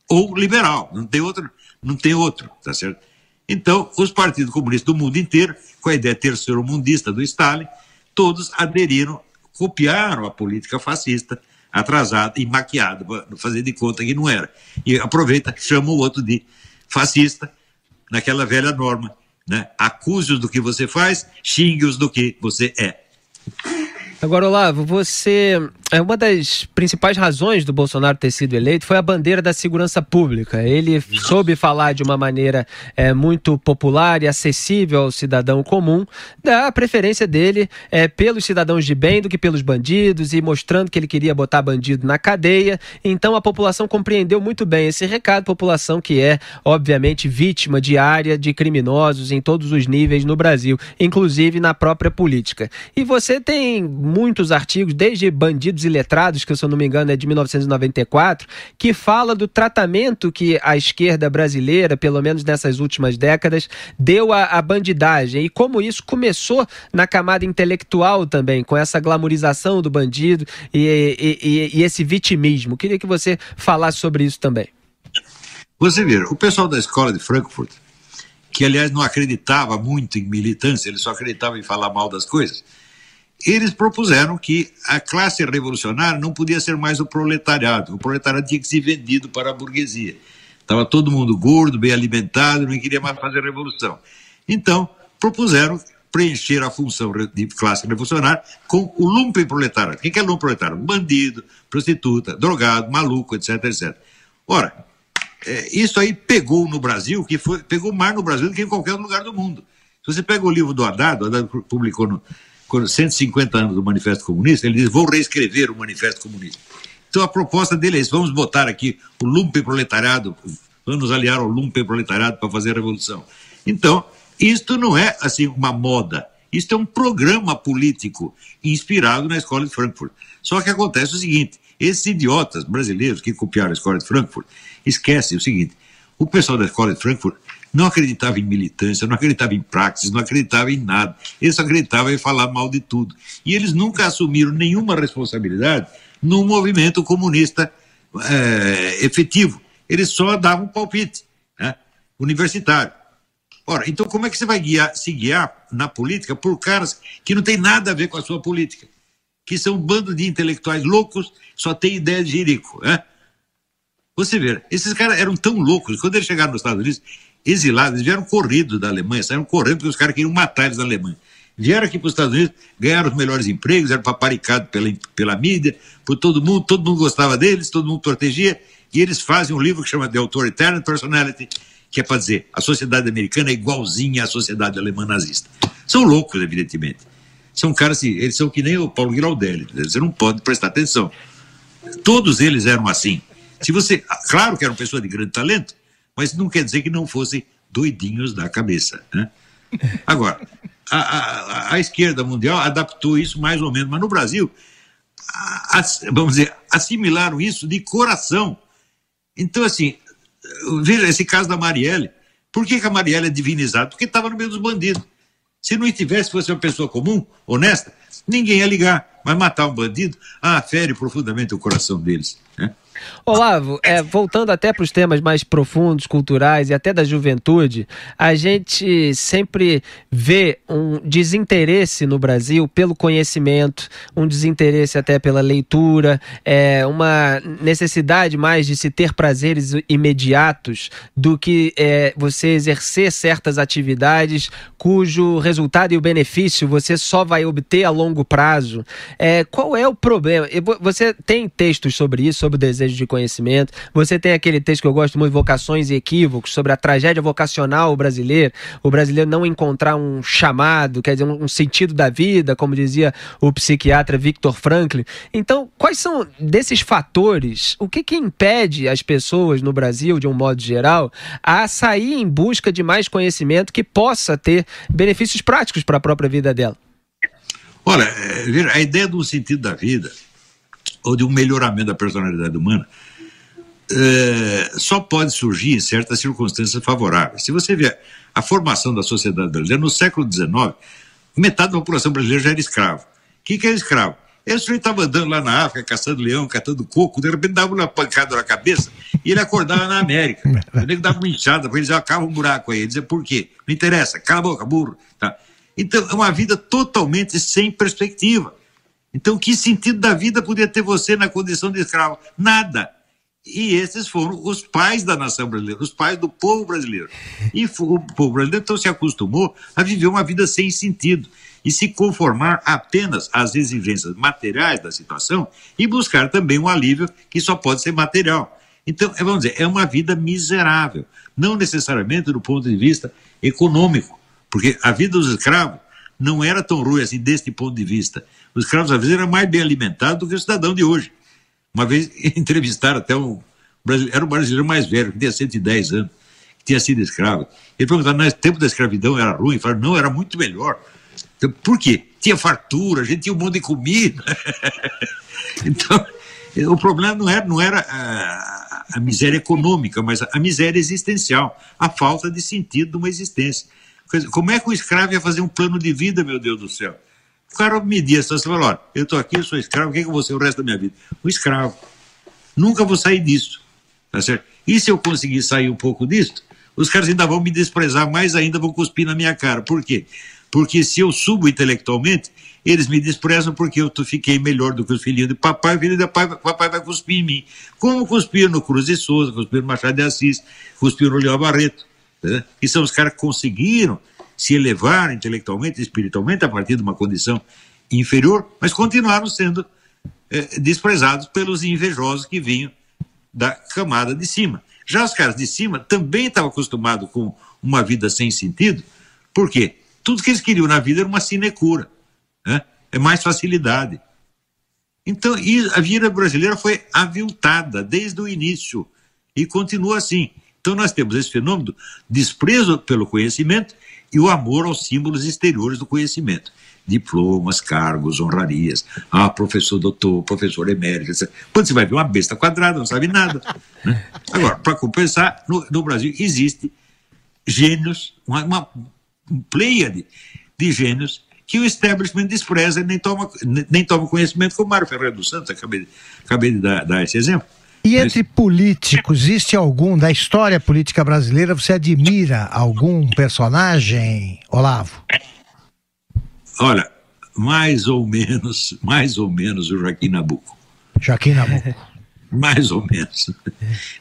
Ou liberal, não tem outro, não tem outro, tá certo? Então, os partidos comunistas do mundo inteiro, com a ideia terceiro-mundista do Stalin, todos aderiram, copiaram a política fascista, atrasada e maquiada, fazer de conta que não era. E aproveita, chama o outro de fascista, naquela velha norma, né? Acuse-os do que você faz, xingue-os do que você é. Agora, Olavo, você. É uma das principais razões do Bolsonaro ter sido eleito foi a bandeira da segurança pública. Ele soube falar de uma maneira é, muito popular e acessível ao cidadão comum, da preferência dele é, pelos cidadãos de bem do que pelos bandidos e mostrando que ele queria botar bandido na cadeia. Então a população compreendeu muito bem esse recado, população que é, obviamente, vítima diária de criminosos em todos os níveis no Brasil, inclusive na própria política. E você tem muitos artigos, desde Bandidos e Letrados, que se eu não me engano é de 1994, que fala do tratamento que a esquerda brasileira, pelo menos nessas últimas décadas, deu à, à bandidagem e como isso começou na camada intelectual também, com essa glamorização do bandido e, e- e- esse vitimismo. Queria que você falasse sobre isso também. Você vê, o pessoal da escola de Frankfurt, que aliás não acreditava muito em militância, ele só acreditava em falar mal das coisas, eles propuseram que a classe revolucionária não podia ser mais o proletariado. O proletariado tinha que ser vendido para a burguesia. Estava todo mundo gordo, bem alimentado, não queria mais fazer revolução. Então, propuseram preencher a função de classe revolucionária com o lumpen proletariado. O que é lumpen proletariado? Bandido, prostituta, drogado, maluco, etc, etc. Ora, é, isso aí pegou no Brasil, que foi, pegou mais no Brasil do que em qualquer lugar do mundo. Se você pega o livro do Haddad, o Haddad publicou no, 150 anos do Manifesto Comunista, ele diz: vou reescrever o Manifesto Comunista. Então a proposta dele é isso: vamos botar aqui o lumpen proletariado, vamos aliar ao lumpen proletariado para fazer a revolução. Então, isto não é assim uma moda. Isto é um programa político inspirado na escola de Frankfurt. Só que acontece o seguinte: esses idiotas brasileiros que copiaram a escola de Frankfurt esquecem o seguinte: o pessoal da escola de Frankfurt não acreditava em militância, não acreditava em praxis, não acreditava em nada. Eles acreditavam em falar mal de tudo. E eles nunca assumiram nenhuma responsabilidade no movimento comunista eh, efetivo. Eles só davam palpite né, universitário. Ora, então como é que você vai guiar- se guiar na política por caras que não tem nada a ver com a sua política? Que são um bando de intelectuais loucos, só tem ideia de jirico, né? Você vê, esses caras eram tão loucos, quando eles chegaram nos Estados Unidos, exilados, eles vieram corridos da Alemanha, saíram correndo porque os caras queriam matar eles na Alemanha. Vieram aqui para os Estados Unidos, ganharam os melhores empregos, eram paparicados pela, pela mídia, por todo mundo, todo mundo gostava deles, todo mundo protegia, e eles fazem um livro que chama The Authoritarian Personality, que é para dizer, a sociedade americana é igualzinha à sociedade alemã nazista. São loucos, evidentemente. São caras, assim, eles são que nem o Paulo Giraldelli, você não pode prestar atenção. Todos eles eram assim. Se você, claro que eram pessoas de grande talento, mas não quer dizer que não fossem doidinhos da cabeça. Né? Agora, a, a- a esquerda mundial adaptou isso mais ou menos, mas no Brasil, vamos dizer, assimilaram isso de coração. Então, assim, veja esse caso da Marielle. Por que, que a Marielle é divinizada? Porque estava no meio dos bandidos. Se não tivesse, fosse uma pessoa comum, honesta, ninguém ia ligar. Mas matar um bandido, ah, fere profundamente o coração deles. Né? Olavo, é, voltando até para os temas mais profundos, culturais e até da juventude, a gente sempre vê um desinteresse no Brasil pelo conhecimento, um desinteresse até pela leitura, é, uma necessidade mais de se ter prazeres imediatos do que é, você exercer certas atividades cujo resultado e o benefício você só vai obter a longo prazo. É, qual é o problema? Você tem textos sobre isso, sobre o desejo de conhecimento. Você tem aquele texto que eu gosto muito, Vocações e Equívocos, sobre a tragédia vocacional brasileira, o brasileiro não encontrar um chamado, quer dizer, um, sentido da vida, como dizia o psiquiatra Victor Franklin. Então, quais são desses fatores, o que, que impede as pessoas no Brasil, de um modo geral, a sair em busca de mais conhecimento que possa ter benefícios práticos para a própria vida dela? Olha, é, a ideia do sentido da vida ou de um melhoramento da personalidade humana, é, só pode surgir em certas circunstâncias favoráveis. Se você ver a formação da sociedade brasileira, no século XIX, metade da população brasileira já era escravo. O que, que é escravo? Esse estava andando lá na África, caçando leão, catando coco, de repente dava uma pancada na cabeça e ele acordava na América. Ele dava uma inchada para ele dizer, acaba um buraco aí. Ele dizia, por quê? Não interessa, cala a boca, burro. Tá? Então, é uma vida totalmente sem perspectiva. Então, que sentido da vida podia ter você na condição de escravo? Nada. E esses foram os pais da nação brasileira, os pais do povo brasileiro. E o povo brasileiro então se acostumou a viver uma vida sem sentido e se conformar apenas às exigências materiais da situação e buscar também um alívio que só pode ser material. Então, é, vamos dizer, é uma vida miserável, não necessariamente do ponto de vista econômico, porque a vida dos escravos não era tão ruim assim deste ponto de vista. Os escravos, às vezes, eram mais bem alimentados do que o cidadão de hoje. Uma vez entrevistaram até um brasileiro, era um brasileiro mais velho, que tinha 110 anos, que tinha sido escravo. Ele perguntava, no tempo da escravidão era ruim? Falaram, não, era muito melhor. Então, por quê? Tinha fartura, a gente tinha um monte de comida. então, o problema não era, não era a, a miséria econômica, mas a, a miséria existencial, a falta de sentido de uma existência. Como é que o escravo ia fazer um plano de vida, meu Deus do céu? O cara media a situação e falou: olha, eu estou aqui, eu sou escravo, o que, é que eu vou ser o resto da minha vida? Um escravo. Nunca vou sair disso. Tá certo? E se eu conseguir sair um pouco disso, os caras ainda vão me desprezar mais ainda, vão cuspir na minha cara. Por quê? Porque se eu subo intelectualmente, eles me desprezam porque eu fiquei melhor do que os filhinhos de papai, o filho de papai, papai vai cuspir em mim. Como cuspir no Cruz de Souza, cuspir no Machado de Assis, cuspir no Leão Barreto. Né? E são os caras que conseguiram se elevar intelectualmente espiritualmente a partir de uma condição inferior, mas continuaram sendo é, desprezados pelos invejosos que vinham da camada de cima. Já os caras de cima também estavam acostumados com uma vida sem sentido, por quê? Tudo que eles queriam na vida era uma sinecura, né? é mais facilidade. Então, a vida brasileira foi aviltada desde o início e continua assim. Então nós temos esse fenômeno desprezo pelo conhecimento e o amor aos símbolos exteriores do conhecimento. Diplomas, cargos, honrarias. Ah, professor doutor, professor emérito. Etc. Quando você vai ver uma besta quadrada, não sabe nada. Né? Agora, para compensar, no, no, Brasil existe gênios, uma, uma pleiade de gênios que o establishment despreza e nem toma, nem toma conhecimento, como Mário Ferreira dos Santos, acabei, acabei de dar, dar esse exemplo. E entre políticos, existe algum da história política brasileira, você admira algum personagem, Olavo? Olha, mais ou menos, mais ou menos o Joaquim Nabuco. Joaquim Nabuco. mais ou menos.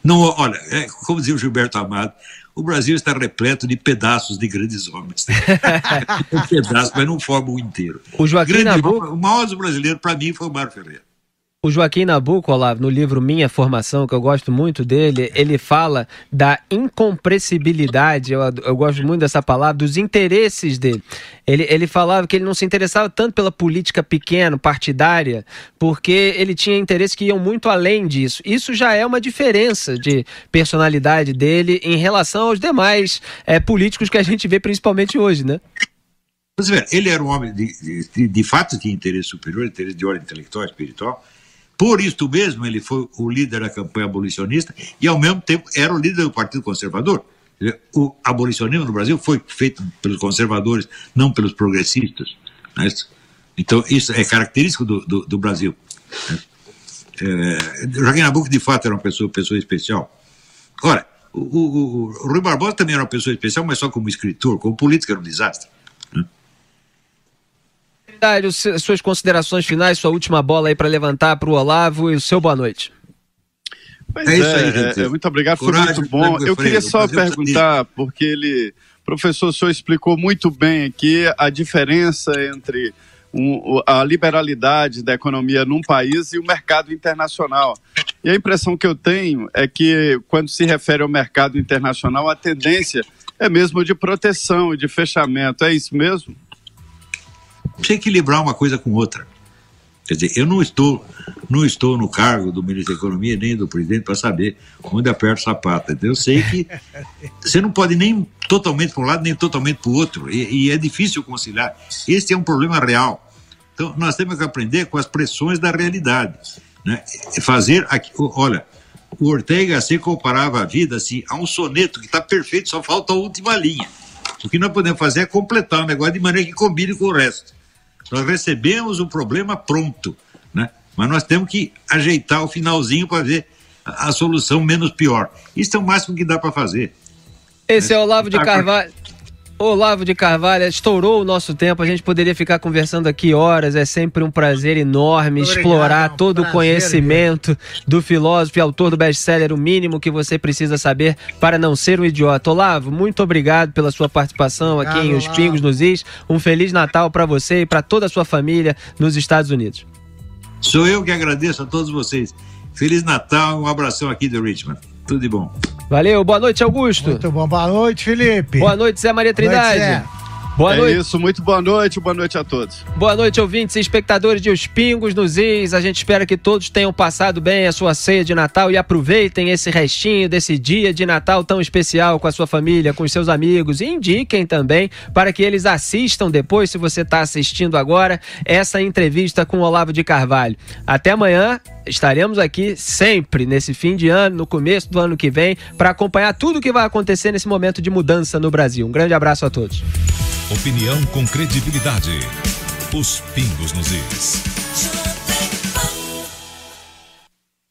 Não, olha, é, como dizia o Gilberto Amado, o Brasil está repleto de pedaços de grandes homens. um pedaço, mas não forma o inteiro. O Joaquim Grande, Nabuco... O maior brasileiro, para mim, foi o Mário Ferreira. O Joaquim Nabuco, Olavo, no livro Minha Formação, que eu gosto muito dele, ele fala da incompressibilidade, eu, eu gosto muito dessa palavra, dos interesses dele. Ele, ele falava que ele não se interessava tanto pela política pequena, partidária, porque ele tinha interesses que iam muito além disso. Isso já é uma diferença de personalidade dele em relação aos demais é, políticos que a gente vê principalmente hoje, né? Vê, ele era um homem, de, de, de fato, tinha interesse superior, interesse de ordem intelectual, espiritual. Por isso mesmo, ele foi o líder da campanha abolicionista e, ao mesmo tempo, era o líder do Partido Conservador. O abolicionismo no Brasil foi feito pelos conservadores, não pelos progressistas. Né? Então, isso é característico do, do, do Brasil. Né? É, Joaquim Nabuco, de fato, era uma pessoa, pessoa especial. Ora, o, o, o, Rui Barbosa também era uma pessoa especial, mas só como escritor, como político era um desastre. Né? Suas considerações finais, sua última bola aí para levantar para o Olavo e o seu boa noite. Pois é, isso aí, é, gente. É, muito obrigado, Coragem, foi muito bom. Eu queria só perguntar, porque ele, professor, o senhor explicou muito bem aqui a diferença entre um, a liberalidade da economia num país e o mercado internacional. E a impressão que eu tenho é que, quando se refere ao mercado internacional, a tendência é mesmo de proteção e de fechamento. É isso mesmo? Precisa equilibrar uma coisa com outra. Quer dizer, eu não estou, não estou no cargo do ministro da Economia nem do presidente para saber onde aperta o sapato. Eu sei que você não pode nem totalmente para um lado nem totalmente para o outro. E, e, é difícil conciliar. Este é um problema real. Então, nós temos que aprender com as pressões da realidade. Né? Fazer aqui, olha, o Ortega se comparava a vida assim, a um soneto que está perfeito, só falta a última linha. O que nós podemos fazer é completar o negócio de maneira que combine com o resto. Nós recebemos o problema pronto, né? mas nós temos que ajeitar o finalzinho para ver a, a, solução menos pior. Isso é o máximo que dá para fazer. Esse é o Olavo de Carvalho. Olavo de Carvalho, estourou o nosso tempo, a gente poderia ficar conversando aqui horas, é sempre um prazer enorme Obrigado, explorar é um todo o conhecimento do filósofo e autor do best-seller O Mínimo que você precisa saber para não ser um idiota. Olavo, muito obrigado pela sua participação obrigado, aqui em Os Pingos nos Is. Um Feliz Natal para você e para toda a sua família nos Estados Unidos. Sou eu que agradeço a todos vocês. Feliz Natal, um abração aqui do Richmond. Tudo de bom. Valeu, boa noite, Augusto. Muito bom, boa noite, Felipe. Boa noite, Zé Maria Trindade. Noite, Zé. Boa é noite. isso, muito boa noite, boa noite a todos. Boa noite, ouvintes e espectadores de Os Pingos nos Is. A gente espera que todos tenham passado bem a sua ceia de Natal e aproveitem esse restinho desse dia de Natal tão especial com a sua família, com os seus amigos. E indiquem também para que eles assistam depois, se você está assistindo agora, essa entrevista com o Olavo de Carvalho. Até amanhã. Estaremos aqui sempre nesse fim de ano, no começo do ano que vem, para acompanhar tudo o que vai acontecer nesse momento de mudança no Brasil. Um grande abraço a todos. Opinião com credibilidade. Os pingos nos is.